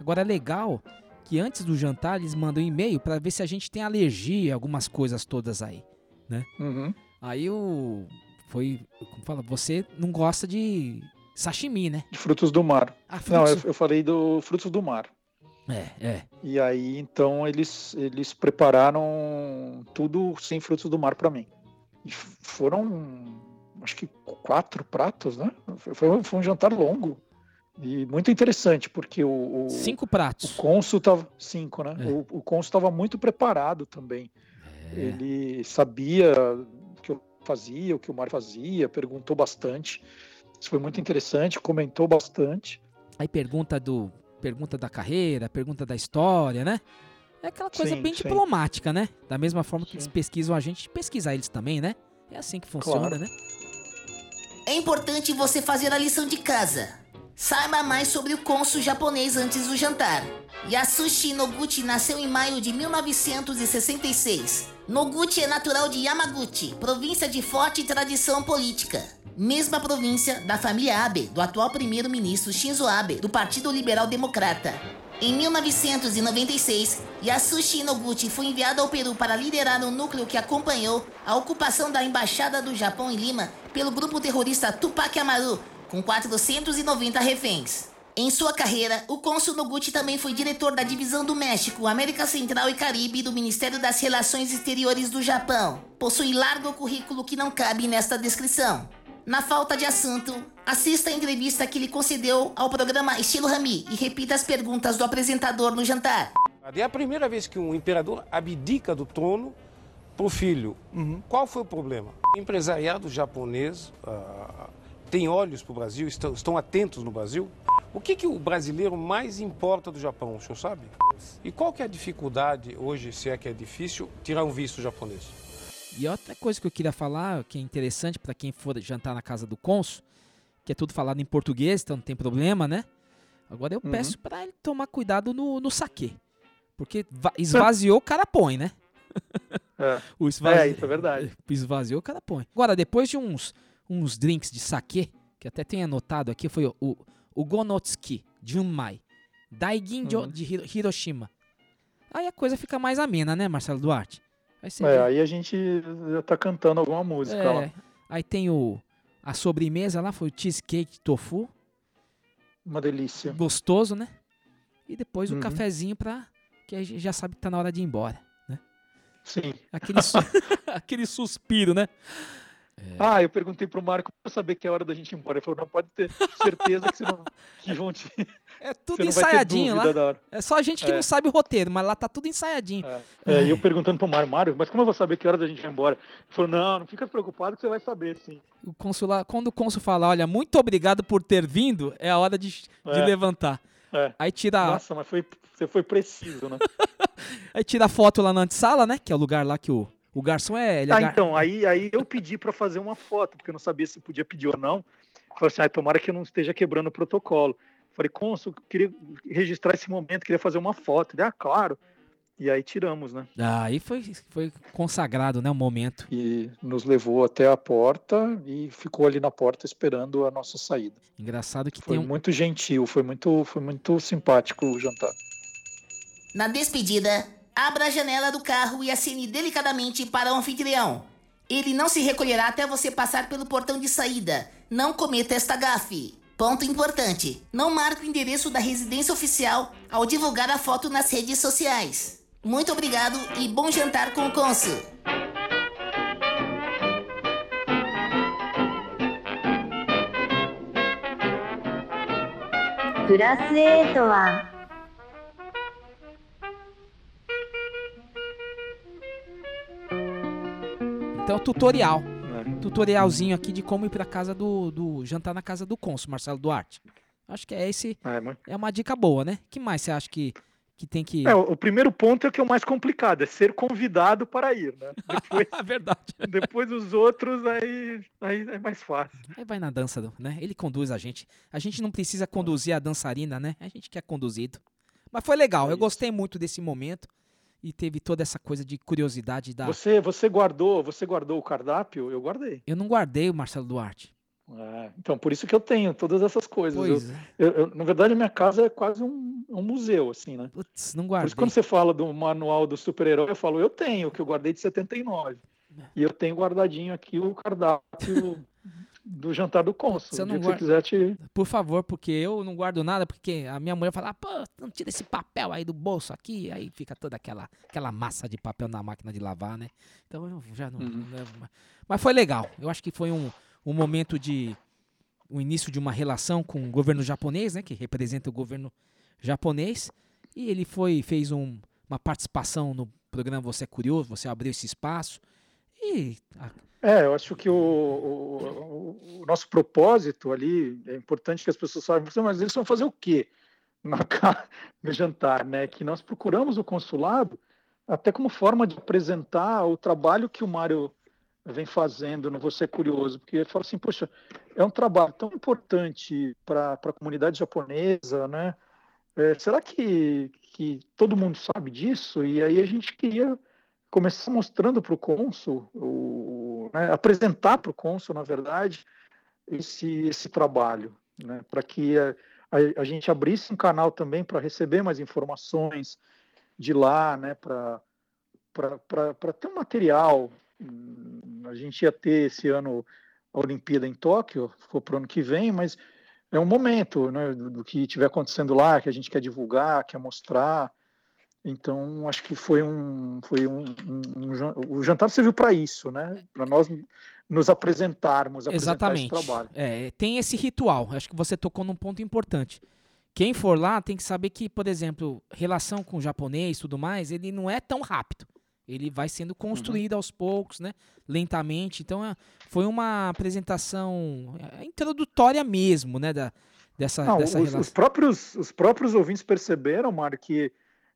Agora é legal que antes do jantar eles mandam um e-mail pra ver se a gente tem alergia a algumas coisas todas aí, né? Uhum. Aí o foi, como fala, você não gosta de sashimi, né? De frutos do mar. Ah, Não, frutos- eu, eu falei do frutos do mar. É, é. E aí, então, eles, eles prepararam tudo sem frutos do mar para mim. E foram, acho que quatro pratos, né? Foi- Foi, um- jantar longo. E muito interessante, porque o, o, Cinco pratos. o cônsul tava. Cinco, né? É. O, o cônsul estava muito preparado também. Ele sabia fazia, o que o Mário fazia, perguntou bastante. Isso foi muito interessante, comentou bastante. Aí pergunta do pergunta da carreira, pergunta da história, né? É aquela coisa Sim, bem sim. diplomática, né? Da mesma forma que eles Sim. pesquisam a gente, pesquisar eles também, né? É assim que funciona, Claro. né? É importante você fazer a lição de casa. Saiba mais sobre o cônsul japonês antes do jantar. Yasushi Noguchi nasceu em maio de 1966. Noguchi é natural de Yamaguchi, província de forte tradição política. Mesma província da família Abe, do atual primeiro-ministro Shinzo Abe, do Partido Liberal Democrata. Em 1996, Yasushi Noguchi foi enviado ao Peru para liderar o núcleo que acompanhou a ocupação da Embaixada do Japão em Lima pelo grupo terrorista Tupac Amaru, com 490 reféns. Em sua carreira, o cônsul Noguchi também foi diretor da Divisão do México, América Central e Caribe do Ministério das Relações Exteriores do Japão. Possui largo currículo que não cabe nesta descrição. Na falta de assunto, assista a entrevista que ele concedeu ao programa Estilo Rami e repita as perguntas do apresentador no jantar. É a primeira vez que um imperador abdica do trono para o filho. Qual foi o problema? O empresariado japonês ah, tem olhos para o Brasil, estão, estão atentos no Brasil. O que, que o brasileiro mais importa do Japão, o senhor sabe? E qual que é a dificuldade hoje, se é que é difícil, tirar um visto japonês? E outra coisa que eu queria falar, que é interessante para quem for jantar na casa do cônsul, que é tudo falado em português, então não tem problema, né? Agora eu Uhum. peço para ele tomar cuidado no, no saque. Porque va- *laughs* esvaziou, o cara põe, né? É. *laughs* O esvazi... É, isso é verdade. *laughs* Esvaziou, o cara põe. Agora, depois de uns, uns drinks de saque, que até tenho anotado aqui, foi o, o, o Gonotsuki, Junmai, Daiginjo Uhum. de Hiro- Hiroshima. Aí a coisa fica mais amena, né, Marcelo Duarte? Aí É, vê- aí a gente já tá cantando alguma música É, lá. Aí tem o a sobremesa lá, foi o cheesecake tofu, Uma delícia. gostoso, né? E depois o Uhum. cafezinho pra que a gente já sabe que tá na hora de ir embora, né? Sim. Aquele, su- *laughs* *laughs* aquele suspiro, né? Ah, eu perguntei pro Marco pra saber que é hora da gente ir embora. Ele falou, não, pode ter certeza que, não, *laughs* que vão te... É tudo ensaiadinho lá. da hora. É só a gente que É. não sabe o roteiro, mas lá tá tudo ensaiadinho. É, e eu perguntando pro Mário, Mário, mas como eu vou saber que horas a gente vai embora? Ele falou, não, não fica preocupado que você vai saber, sim. O consular, quando o cônsul fala, olha, muito obrigado por ter vindo, é a hora de, de É. levantar. É. Aí tira, Nossa, mas foi, você foi preciso, né? *laughs* aí tira a foto lá na antessala, né? Que é o lugar lá que o, o garçom é. Ele é Ah, gar- então, aí, aí eu pedi pra fazer uma foto, porque eu não sabia se podia pedir ou não. Falei assim, ah, tomara que eu não esteja quebrando o protocolo. Falei, cônsul, queria registrar esse momento, queria fazer uma foto. Ele, ah, claro. E aí tiramos, né? Ah, aí foi, foi consagrado, né? O momento. E nos levou até a porta e ficou ali na porta esperando a nossa saída. Engraçado que Foi tem um. muito gentil, foi muito, foi muito simpático o jantar. Na despedida, abra a janela do carro e acene delicadamente para o anfitrião. Ele não se recolherá até você passar pelo portão de saída. Não cometa esta gafe. Ponto importante: não marque o endereço da residência oficial ao divulgar a foto nas redes sociais. Muito obrigado e bom jantar com o cônsul. Então, tutorial. né? Tutorialzinho aqui de como ir pra casa do, do. jantar na casa do cônsul, Marcelo Duarte. Acho que é esse. É, mas- É uma dica boa, né? que mais você acha que, que tem que. É, o primeiro ponto é o que é o mais complicado, é ser convidado para ir, né? *laughs* Depois, É verdade. depois os outros, aí, aí é mais fácil. Aí vai na dança, né? Ele conduz a gente. A gente não precisa conduzir a dançarina, né? A gente quer conduzido. Mas foi legal, eu gostei muito desse momento. E teve toda essa coisa de curiosidade da. Você, você guardou, você guardou o cardápio? Eu guardei. Eu não guardei o Marcelo Duarte. É, então, por isso que eu tenho todas essas coisas. Eu- é. eu- eu- na verdade, minha casa é quase um, um museu, assim, né? Putz, não Por guardei. isso, quando você fala do manual do super-herói, eu falo, eu tenho, que eu guardei de 79. É. E eu tenho guardadinho aqui o cardápio *laughs* do jantar do cônsul. Você O não guarda- quiser te... Por favor, porque eu não guardo nada, porque a minha mulher fala, "Ah, pô, não tira esse papel aí do bolso aqui, aí fica toda aquela, aquela massa de papel na máquina de lavar, né? Então eu já não, mais. Mas foi legal. Eu acho que foi um, um momento de. o início de uma relação com o governo japonês, né? Que representa o governo japonês. E ele foi, fez um- uma participação no programa Você é Curioso, você abriu esse espaço. E É, eu acho que o, o- o- nosso propósito ali, é importante que as pessoas saibam, mas eles vão fazer o quê na *laughs* no jantar, né? Que nós procuramos o consulado até como forma de apresentar o trabalho que o Mário vem fazendo no Você é Curioso, porque ele fala assim, poxa, é um trabalho tão importante para a comunidade japonesa, né? É, será que, que todo mundo sabe disso? E aí a gente queria começar mostrando para o cônsul, né, apresentar para o cônsul, na verdade, esse, esse trabalho, né, para que a, a- a gente abrisse um canal também para receber mais informações de lá, né, para ter um material. A gente ia ter esse ano a Olimpíada em Tóquio, for para o ano que vem, mas é um momento né, do, do que estiver acontecendo lá, que a gente quer divulgar, quer mostrar. Então, acho que foi um, foi um, um- um o jantar serviu para isso, né? Para nós nos apresentarmos, apresentar esse Exatamente. trabalho. É, tem esse ritual. Acho que você tocou num ponto importante. Quem for lá tem que saber que, por exemplo, relação com o japonês e tudo mais, ele não é tão rápido. Ele vai sendo construído aos poucos, né? Lentamente. Então é, foi uma apresentação é, introdutória mesmo, né? Da, dessa, Não, dessa os, relação. os próprios, os próprios ouvintes perceberam, Mário, que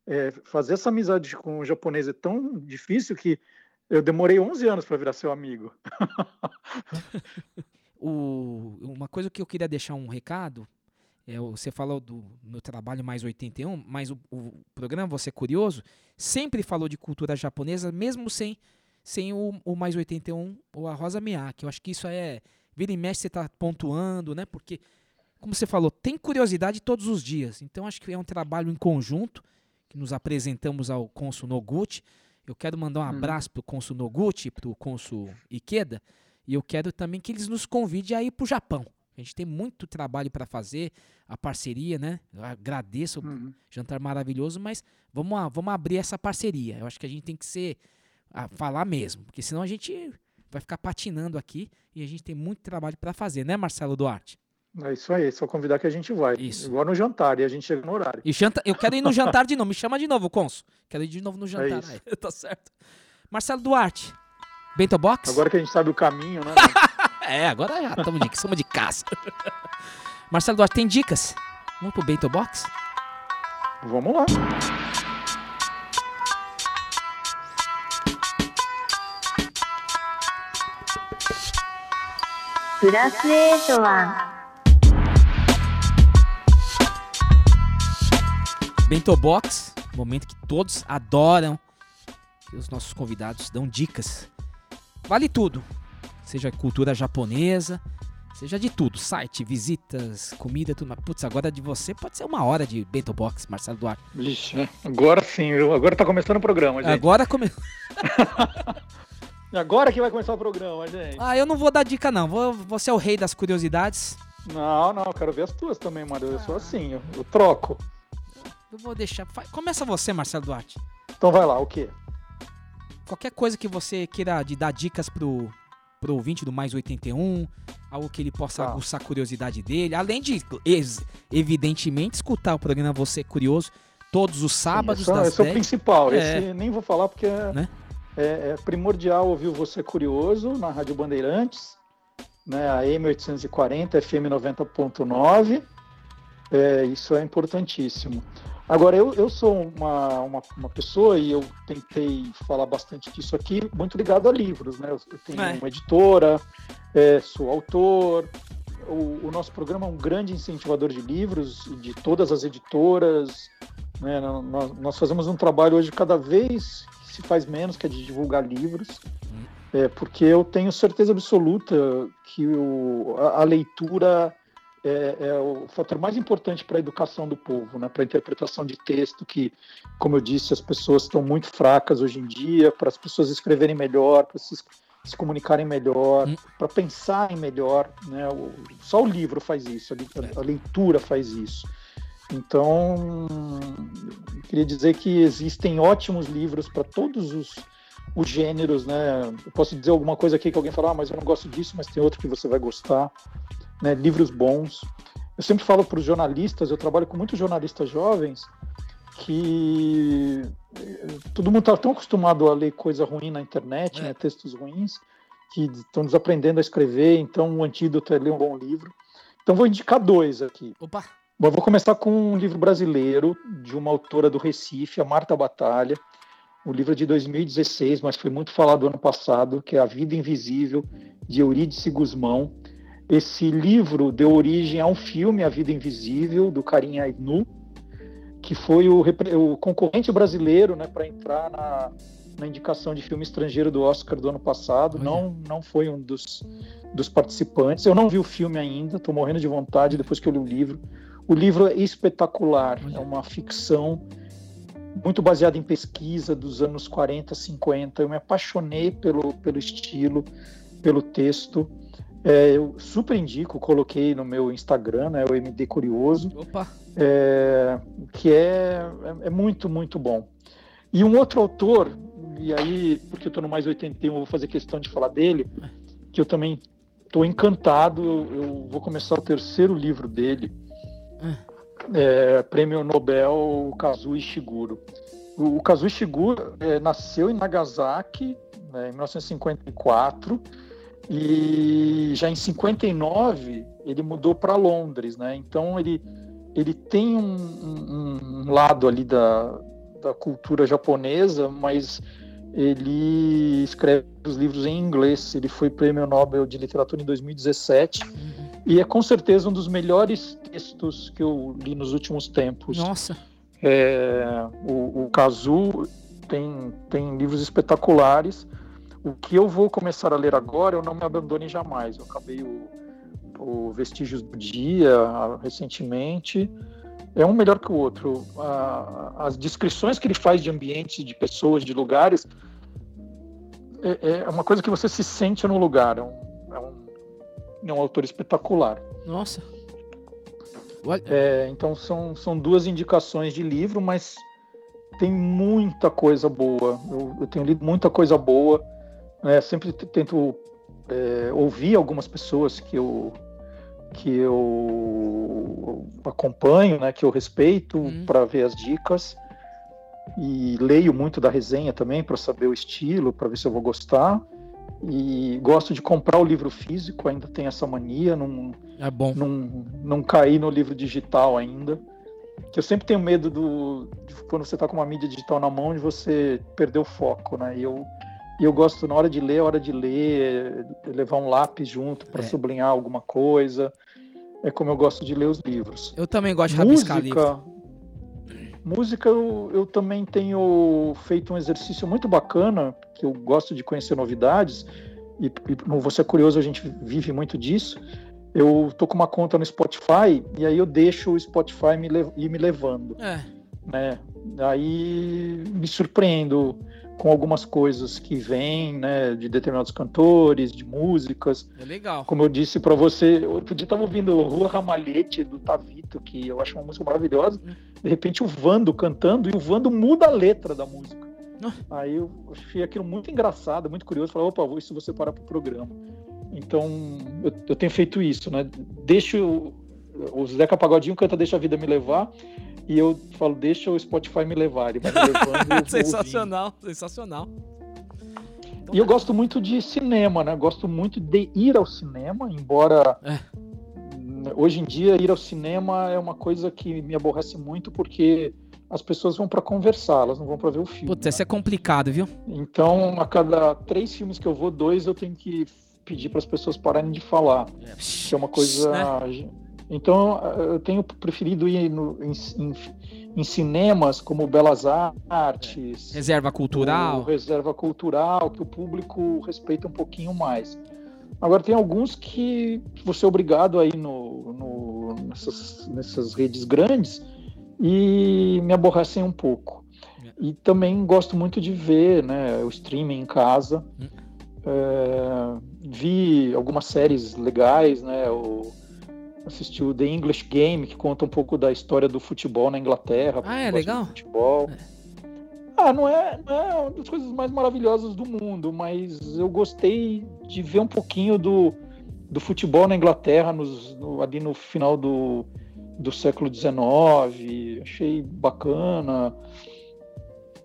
é, fazer essa amizade com o japonês é tão difícil que eu demorei 11 anos para virar seu amigo. *laughs* O, uma coisa que eu queria deixar um recado, é, você falou do meu trabalho mais 81, mas o, o programa Você é Curioso sempre falou de cultura japonesa, mesmo sem, sem o, o mais 81 ou a Rosa Miyake. Eu acho que isso é. Vira e mexe, você está pontuando, né? Porque, como você falou, tem curiosidade todos os dias. Então, acho que é um trabalho em conjunto que nos apresentamos ao Consul Noguchi. Eu quero mandar um abraço para o Consul Noguchi, para o Consul Ikeda. E eu quero também que eles nos convidem a ir para o Japão. A gente tem muito trabalho para fazer, a parceria, né? Eu agradeço o jantar maravilhoso, mas vamos, vamos abrir essa parceria. Eu acho que a gente tem que ser, a falar mesmo, porque senão a gente vai ficar patinando aqui e a gente tem muito trabalho para fazer, né, Marcelo Duarte? É isso aí, só convidar que a gente vai. Isso. Igual no jantar, e a gente chega no horário. E janta, eu quero ir no jantar de novo. Me chama de novo, Conso. Quero ir de novo no jantar. isso. aí, *laughs* tá certo. Marcelo Duarte, Bento Box? Agora que a gente sabe o caminho, né? *laughs* É, agora já estamos de, somos de casa. *laughs* Marcelo Duarte, tem dicas? Vamos pro Bento Box? Vamos lá. Bento Box, momento que todos adoram. Que os nossos convidados dão dicas. Vale tudo. Seja cultura japonesa, seja de tudo. Site, visitas, comida, tudo. Mas, putz, agora de você pode ser uma hora de Bento Box, Marcelo Duarte. Vixe, né? agora sim, agora tá começando o programa, gente. Agora começou. *laughs* *laughs* Agora que vai começar o programa, gente. Ah, eu não vou dar dica, não. Vou, vou ser o rei das curiosidades. Não, não, eu quero ver as tuas também, Mário. Eu sou assim, eu, eu troco. Eu vou deixar. Começa você, Marcelo Duarte. Então vai lá, o quê? Qualquer coisa que você queira de dar dicas pro, pro ouvinte do Mais 81, algo que ele possa Tá. aguçar a curiosidade dele, além de, ex- evidentemente, escutar o programa Você é Curioso todos os sábados é- das esse é o 10. principal. É. Esse nem vou falar porque é, Né? é- é primordial ouvir Você Curioso na Rádio Bandeirantes, né, a M840, FM 90.9. É, isso é importantíssimo. Agora, eu, eu sou uma, uma, uma pessoa, e eu tentei falar bastante disso aqui, muito ligado a livros. Né? Eu, tenho É. uma editora, é, sou autor. O, o nosso programa é um grande incentivador de livros, de todas as editoras. né? Nós, nós fazemos um trabalho hoje cada vez que se faz menos, que é de divulgar livros. É, porque eu tenho certeza absoluta que o, a, a leitura é, é o fator mais importante para a educação do povo, né? para a interpretação de texto, que, como eu disse, as pessoas estão muito fracas hoje em dia, para as pessoas escreverem melhor, para se, se comunicarem melhor, para pensarem melhor. Né? O- só o livro faz isso, a, a leitura faz isso. Então, eu queria dizer que existem ótimos livros para todos os, os gêneros, né? Eu posso dizer alguma coisa aqui que alguém fala, ah, mas eu não gosto disso, mas tem outro que você vai gostar, né? Livros bons. Eu sempre falo para os jornalistas, eu trabalho com muitos jornalistas jovens que eh, todo mundo está tão acostumado a ler coisa ruim na internet, né? Textos ruins, que estão desaprendendo a escrever, então o antídoto é ler um bom livro. Então vou indicar dois aqui. Opa! Bom, vou começar com um livro brasileiro de uma autora do Recife, a Marta Batalha. O livro é de 2016, mas foi muito falado ano passado, que é A Vida Invisível, de Eurídice Guzmão. Esse livro deu origem a um filme, A Vida Invisível, do Karim Ainu, que foi o, o concorrente brasileiro né, para entrar na, na indicação de filme estrangeiro do Oscar do ano passado. Não, não foi um dos, dos participantes. Eu não vi o filme ainda, estou morrendo de vontade depois que eu li o livro. O livro é espetacular, é uma ficção muito baseada em pesquisa dos anos 40, 50. Eu me apaixonei pelo, pelo estilo, pelo texto. É, eu super indico, coloquei no meu Instagram, né, o MD Curioso, Opa! é, que é, é, é muito, muito bom. E um outro autor, e aí, porque eu estou no Mais 81, eu vou fazer questão de falar dele, que eu também estou encantado, eu, eu vou começar o terceiro livro dele, é, Prêmio Nobel Kazuo Ishiguro. O O, o Kazuo Ishiguro é, nasceu em Nagasaki né, em 1954 e já em 59 ele mudou para Londres, né? Então ele ele tem um, um, um lado ali da, da cultura japonesa, mas ele escreve os livros em inglês. Ele foi prêmio Nobel de Literatura em 2017 uhum. e é com certeza um dos melhores textos que eu li nos últimos tempos. Nossa. É, o, o Kazu tem, tem livros espetaculares. O que eu vou começar a ler agora, eu não me abandone jamais. Eu acabei o, o Vestígios do Dia recentemente é um melhor que o outro. as descrições que ele faz de ambientes, de pessoas, de lugares, é, é uma coisa que você se sente no lugar. É um, é um, é um autor espetacular. Nossa. É, então são, são duas indicações de livro, mas tem muita coisa boa. Eu, eu tenho lido muita coisa boa. Né? Sempre tento é, ouvir algumas pessoas que eu que eu acompanho, né, que eu respeito hum. para ver as dicas e leio muito da resenha também para saber o estilo, para ver se eu vou gostar. E gosto de comprar o livro físico, ainda tem essa mania, não, é bom. não, não cair no livro digital ainda. Que eu sempre tenho medo do de quando você está com uma mídia digital na mão de você perder o foco, né? E eu e eu gosto, na hora de ler, hora de ler, levar um lápis junto para é. sublinhar alguma coisa. É como eu gosto de ler os livros. Eu também gosto de rabiscar música, livro. Música, eu, eu também tenho feito um exercício muito bacana, que eu gosto de conhecer novidades, e, e você é curioso, a gente vive muito disso. Eu tô com uma conta no Spotify, e aí eu deixo o Spotify me ir me levando. É. Né? Aí me surpreendo com algumas coisas que vêm, né, de determinados cantores, de músicas. É legal. Como eu disse para você, outro dia estava ouvindo Rua Ramalhete do Tavito, que eu acho uma música maravilhosa. De repente o Vando cantando e o Vando muda a letra da música. Aí eu achei aquilo muito engraçado, muito curioso. Falei, opa, vou isso você parar pro programa. Então, eu, eu tenho feito isso, né? Deixo o Zeca Pagodinho canta Deixa a Vida Me Levar e eu falo, deixa o Spotify me levar. Ele vai me levando. *laughs* sensacional, sensacional. Então, e eu gosto muito de cinema, né? Gosto muito de ir ao cinema, embora é. hoje em dia ir ao cinema é uma coisa que me aborrece muito porque as pessoas vão para conversar, elas não vão para ver o filme. Putz, né? isso é complicado, viu? Então, a cada três filmes que eu vou, dois eu tenho que pedir para as pessoas pararem de falar. É, que é uma coisa. Né? Então, eu tenho preferido ir no, em, em, em, cinemas como Belas Artes, Reserva Cultural, Reserva Cultural, que o público respeita um pouquinho mais. Agora, tem alguns que você é obrigado a ir no, no, nessas, nessas redes grandes e me aborrecem um pouco. E também gosto muito de ver né, o streaming em casa. Hum. É, vi algumas séries legais, né? O, assisti o The English Game, que conta um pouco da história do futebol na Inglaterra. Ah, é legal? Futebol. É. Ah, não é, não é uma das coisas mais maravilhosas do mundo, mas eu gostei de ver um pouquinho do, do futebol na Inglaterra nos, no, ali no final do, do século XIX. Achei bacana.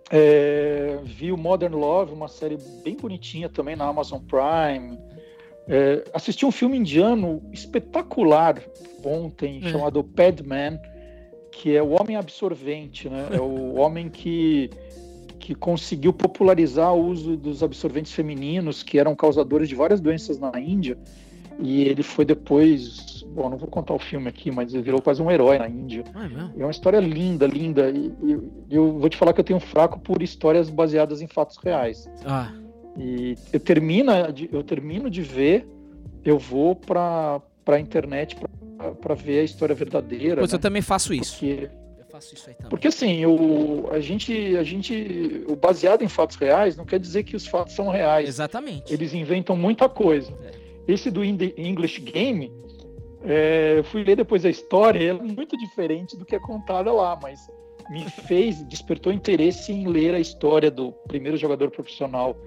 É, vi o Modern Love, uma série bem bonitinha também na Amazon Prime. É, assisti um filme indiano espetacular ontem, é. chamado Padman, que é o homem absorvente, né? É o *laughs* homem que, que conseguiu popularizar o uso dos absorventes femininos, que eram causadores de várias doenças na Índia. E ele foi depois, bom, não vou contar o filme aqui, mas ele virou quase um herói na Índia. Ah, é, é uma história linda, linda. E, e, eu vou te falar que eu tenho um fraco por histórias baseadas em fatos reais. Ah. E eu termino, eu termino de ver, eu vou para a internet para ver a história verdadeira. Pois né? eu também faço isso. Porque, eu faço isso aí também. Porque assim, o, a gente, a gente, o baseado em fatos reais não quer dizer que os fatos são reais. Exatamente. Eles inventam muita coisa. É. Esse do English Game, é, eu fui ler depois a história, é muito diferente do que é contada lá, mas me fez, despertou interesse em ler a história do primeiro jogador profissional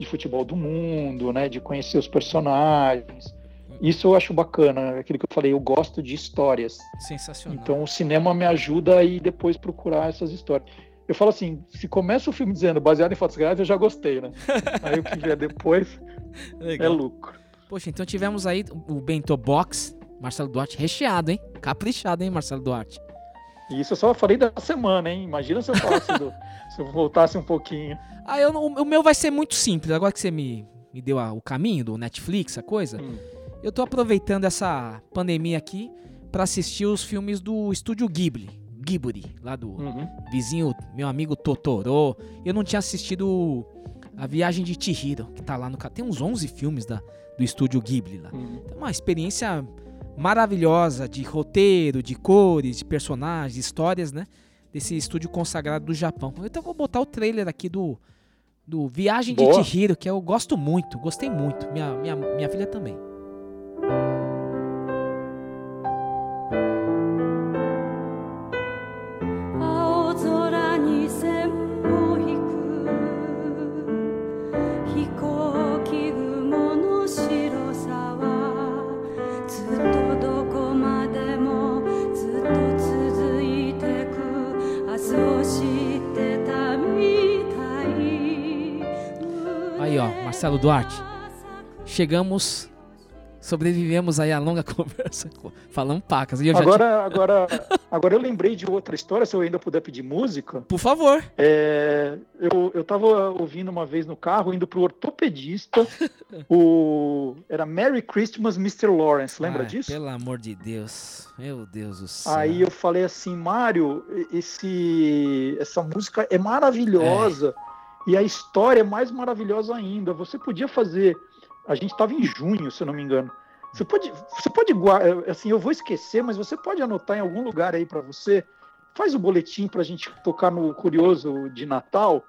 de futebol do mundo, né? De conhecer os personagens. Isso eu acho bacana, aquilo que eu falei, eu gosto de histórias. Sensacional. Então o cinema me ajuda a ir depois procurar essas histórias. eu falo assim, se começa o filme dizendo baseado em fatos reais, eu já gostei, né? *laughs* aí o que vier depois é lucro. Poxa, então tivemos aí o Bento Box, Marcelo Duarte, recheado, hein? Caprichado, hein, Marcelo Duarte? E isso eu só falei da semana, hein? Imagina se eu falasse do, *laughs* se eu voltasse um pouquinho. Ah, eu, o meu vai ser muito simples. Agora que você me, me deu a, o caminho do Netflix, a coisa, hum. eu tô aproveitando essa pandemia aqui para assistir os filmes do estúdio Ghibli. Ghibli, lá do uhum. vizinho, meu amigo Totoro. Eu não tinha assistido A Viagem de Chihiro, que tá lá no... Tem uns 11 filmes da, do estúdio Ghibli lá. Uhum. Então, uma experiência maravilhosa de roteiro, de cores, de personagens, de histórias, né? Desse estúdio consagrado do Japão. Então vou botar o trailer aqui do, do Viagem Boa. de Chihiro, que eu gosto muito, gostei muito. Minha, minha, minha filha também. Marcelo Duarte. Chegamos, sobrevivemos aí a longa *laughs* conversa, falando pacas. agora, agora, *laughs* agora eu lembrei de outra história, se eu ainda puder pedir música. Por favor. É, eu, eu tava ouvindo uma vez no carro, indo pro ortopedista, *laughs* o... era Merry Christmas, Mr. Lawrence, lembra Ai, disso? Pelo amor de Deus, meu Deus do céu. Aí eu falei assim, Mário, esse, essa música é maravilhosa. É e a história é mais maravilhosa ainda. Você podia fazer. A gente estava em junho, se eu não me engano. Você pode, você pode assim, eu vou esquecer, mas você pode anotar em algum lugar aí para você. Faz o boletim para a gente tocar no Curioso de Natal.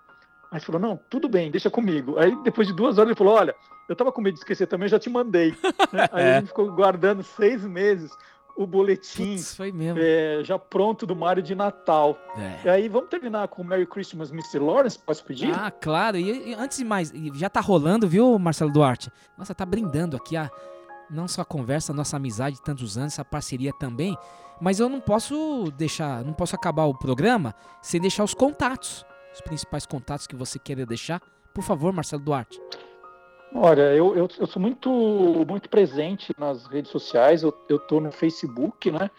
Aí falou, não, tudo bem, deixa comigo. Aí depois de duas horas ele falou, olha, eu tava com medo de esquecer também, já te mandei. *laughs* Aí é. a gente ficou guardando seis meses o boletim mesmo. É, já pronto do Mário de Natal. É. E aí vamos terminar com Merry Christmas, Mr. Lawrence, posso pedir? Ah, claro. E, e, antes de mais, já tá rolando, viu, Marcelo Duarte? Nossa, tá brindando aqui a não só a conversa, a nossa amizade de tantos anos, essa parceria também. Mas eu não posso deixar, não posso acabar o programa sem deixar os contatos, os principais contatos que você queira deixar. Por favor, Marcelo Duarte. Olha, eu, eu, eu, sou muito, muito presente nas redes sociais. Eu, eu tô no Facebook, né?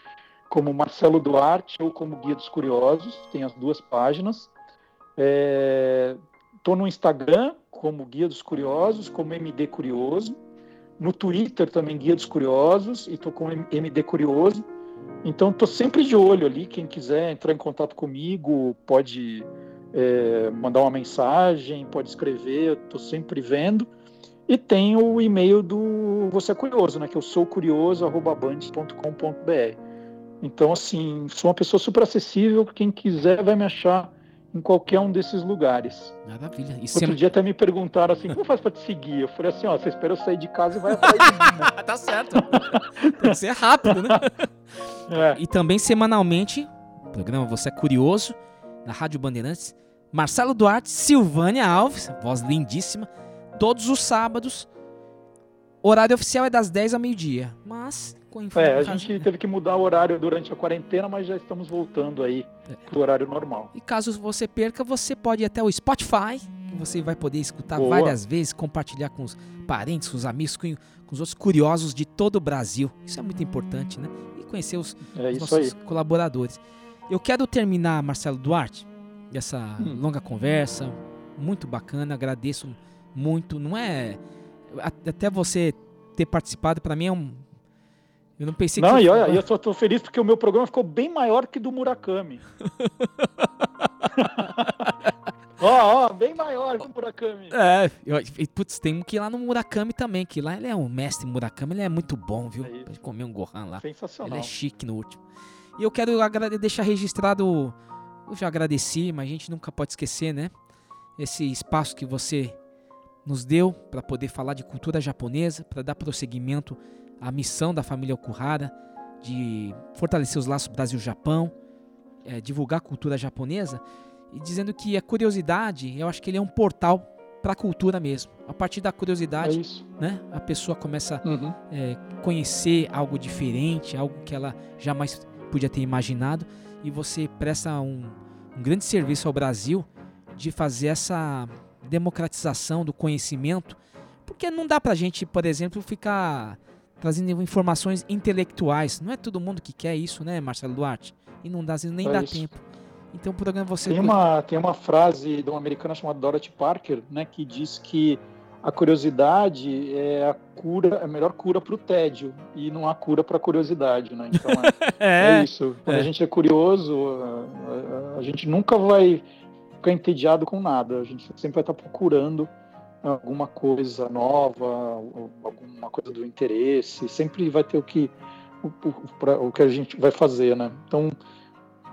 Como Marcelo Duarte ou como Guia dos Curiosos. Tem as duas páginas. É, tô no Instagram como Guia dos Curiosos, como MD Curioso. No Twitter também Guia dos Curiosos e tô com MD Curioso. Então tô sempre de olho ali. Quem quiser entrar em contato comigo pode é, mandar uma mensagem, pode escrever. Eu tô sempre vendo. E tem o e-mail do Você é Curioso, né? Que eu sou curioso.band.com.br. Então, assim, sou uma pessoa super acessível. Quem quiser vai me achar em qualquer um desses lugares. Maravilha. E Outro dia até me perguntaram assim, como faz para te seguir? Eu falei assim, ó, você espera eu sair de casa e vai atrás de mim, né? *laughs* tá certo. *laughs* Tem que ser rápido, né? *laughs* É. E também semanalmente, programa Você é Curioso, na Rádio Bandeirantes, Marcelo Duarte, Silvânia Alves, voz lindíssima, todos os sábados. O horário oficial é das 10 ao meio-dia, mas com É, a gente teve que mudar o horário durante a quarentena, mas já estamos voltando aí é. pro horário normal. E caso você perca, você pode ir até o Spotify, que você vai poder escutar Boa. várias vezes, compartilhar com os parentes, com os amigos, com, com, os outros curiosos de todo o Brasil. Isso é muito importante, né? E conhecer os, é os nossos aí. colaboradores. Eu quero terminar, Marcelo Duarte, essa hum. longa conversa, muito bacana, agradeço muito. Não é. Até você ter participado, para mim é um. Eu não pensei não, que. Não, e olha, eu só tô feliz porque o meu programa ficou bem maior que do Murakami. *laughs* Ó, ó, bem maior que o Murakami. É, putz, tem um que ir lá no Murakami também, que lá ele é um mestre Murakami, ele é muito bom, viu? É Pode comer um Gohan lá. Sensacional. Ele é chique no último. E eu quero deixar registrado, eu já agradeci, mas a gente nunca pode esquecer, né? Esse espaço que você nos deu para poder falar de cultura japonesa, para dar prosseguimento à missão da família Okuhara de fortalecer os laços Brasil-Japão, é, divulgar a cultura japonesa e dizendo que a curiosidade, eu acho que ele é um portal para a cultura mesmo. A partir da curiosidade, é né, a pessoa começa a uhum. é, conhecer algo diferente, algo que ela jamais podia ter imaginado, e você presta um, um grande serviço ao Brasil de fazer essa democratização do conhecimento, porque não dá pra gente, por exemplo, ficar trazendo informações intelectuais. Não é todo mundo que quer isso, né, Marcelo Duarte? E não dá, nem É dá isso. tempo. Então o programa você Tem uma, tem uma frase de uma americana chamada Dorothy Parker, né, que diz que a curiosidade é a cura, é a melhor cura para o tédio e não há cura para a curiosidade, né? Então é, *laughs* é isso. Quando é. a gente é curioso, a, a- a gente nunca vai ficar entediado com nada. A gente sempre vai estar procurando alguma coisa nova, alguma coisa do interesse. Sempre vai ter o que o, o, que a gente vai fazer, né? Então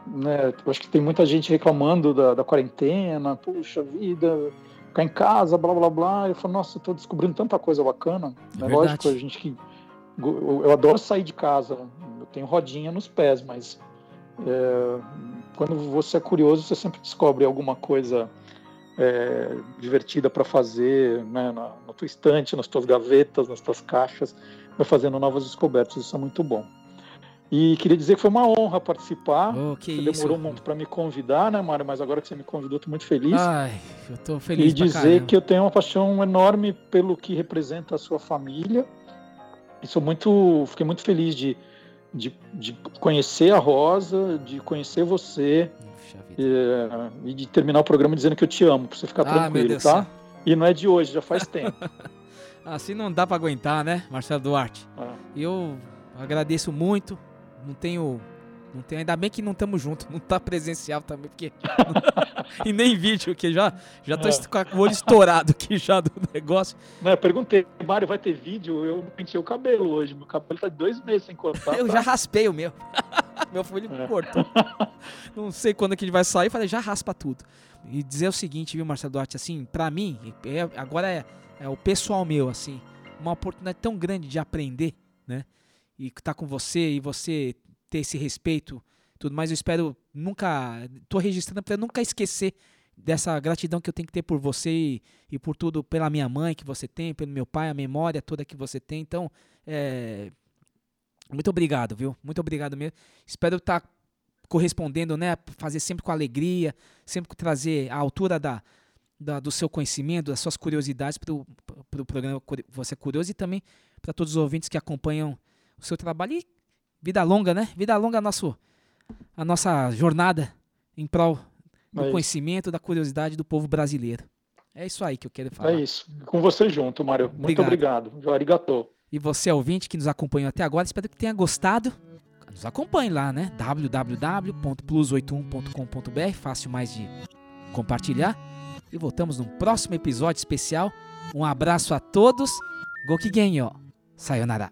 né, acho que tem muita gente reclamando da, da quarentena, puxa vida, ficar em casa, blá blá blá. Eu falo, nossa, tô descobrindo tanta coisa bacana. É É verdade. lógico, a gente que. Eu, eu adoro sair de casa, eu tenho rodinha nos pés, mas é, quando você é curioso, você sempre descobre alguma coisa é, divertida para fazer né, na, na tua estante, nas tuas gavetas, nas tuas caixas, vai fazendo novas descobertas, isso é muito bom. E queria dizer que foi uma honra participar. Oh, que você isso. demorou muito para me convidar, né, Mário? Mas agora que você me convidou, estou muito feliz. Ai, eu tô feliz e dizer caramba. que eu tenho uma paixão enorme pelo que representa a sua família. E sou muito, fiquei muito feliz de, de, de conhecer a Rosa, de conhecer você eh, e de terminar o programa dizendo que eu te amo, para você ficar Ah, tranquilo, tá? E não é de hoje, já faz tempo. *laughs* Assim não dá pra aguentar, né, Marcelo Duarte? Ah. Eu agradeço muito. Não tenho. Não tenho, ainda bem que não estamos juntos, não tá presencial também, porque. *laughs* e nem vídeo, que já, já tô É. com o olho estourado aqui já do negócio. Né, eu perguntei, Mário, vai ter vídeo? Eu pentei o cabelo hoje, meu cabelo tá dois meses sem cortar. Eu tá? já raspei o meu. *laughs* meu filho É. cortou. Não sei quando que ele vai sair, falei, já raspa tudo. E dizer o seguinte, viu, Marcelo Duarte, assim, pra mim, é- agora é, é o pessoal meu, assim, uma oportunidade tão grande de aprender, né? E estar com você e você ter esse respeito, tudo mais. Eu espero nunca, tô registrando pra nunca esquecer dessa gratidão que eu tenho que ter por você e, e por tudo, pela minha mãe que você tem, pelo meu pai, a memória toda que você tem. Então, é, muito obrigado, viu? Muito obrigado mesmo. Espero estar correspondendo, né? Fazer sempre com alegria, sempre trazer a altura da, da- do seu conhecimento, das suas curiosidades para o pro programa Você é Curioso e também para todos os ouvintes que acompanham o seu trabalho. E vida longa, né? Vida longa nosso, a nossa jornada em prol do É isso. conhecimento, da curiosidade do povo brasileiro. É isso aí que eu quero falar. É isso. Com você junto, Mário. Muito Obrigado. obrigado. Arigatou. E você, ouvinte, que nos acompanhou até agora, espero que tenha gostado. Nos acompanhe lá, né? www.plus81.com.br, fácil mais de compartilhar. E voltamos num próximo episódio especial. Um abraço a todos. Gokigenyo. Sayonara.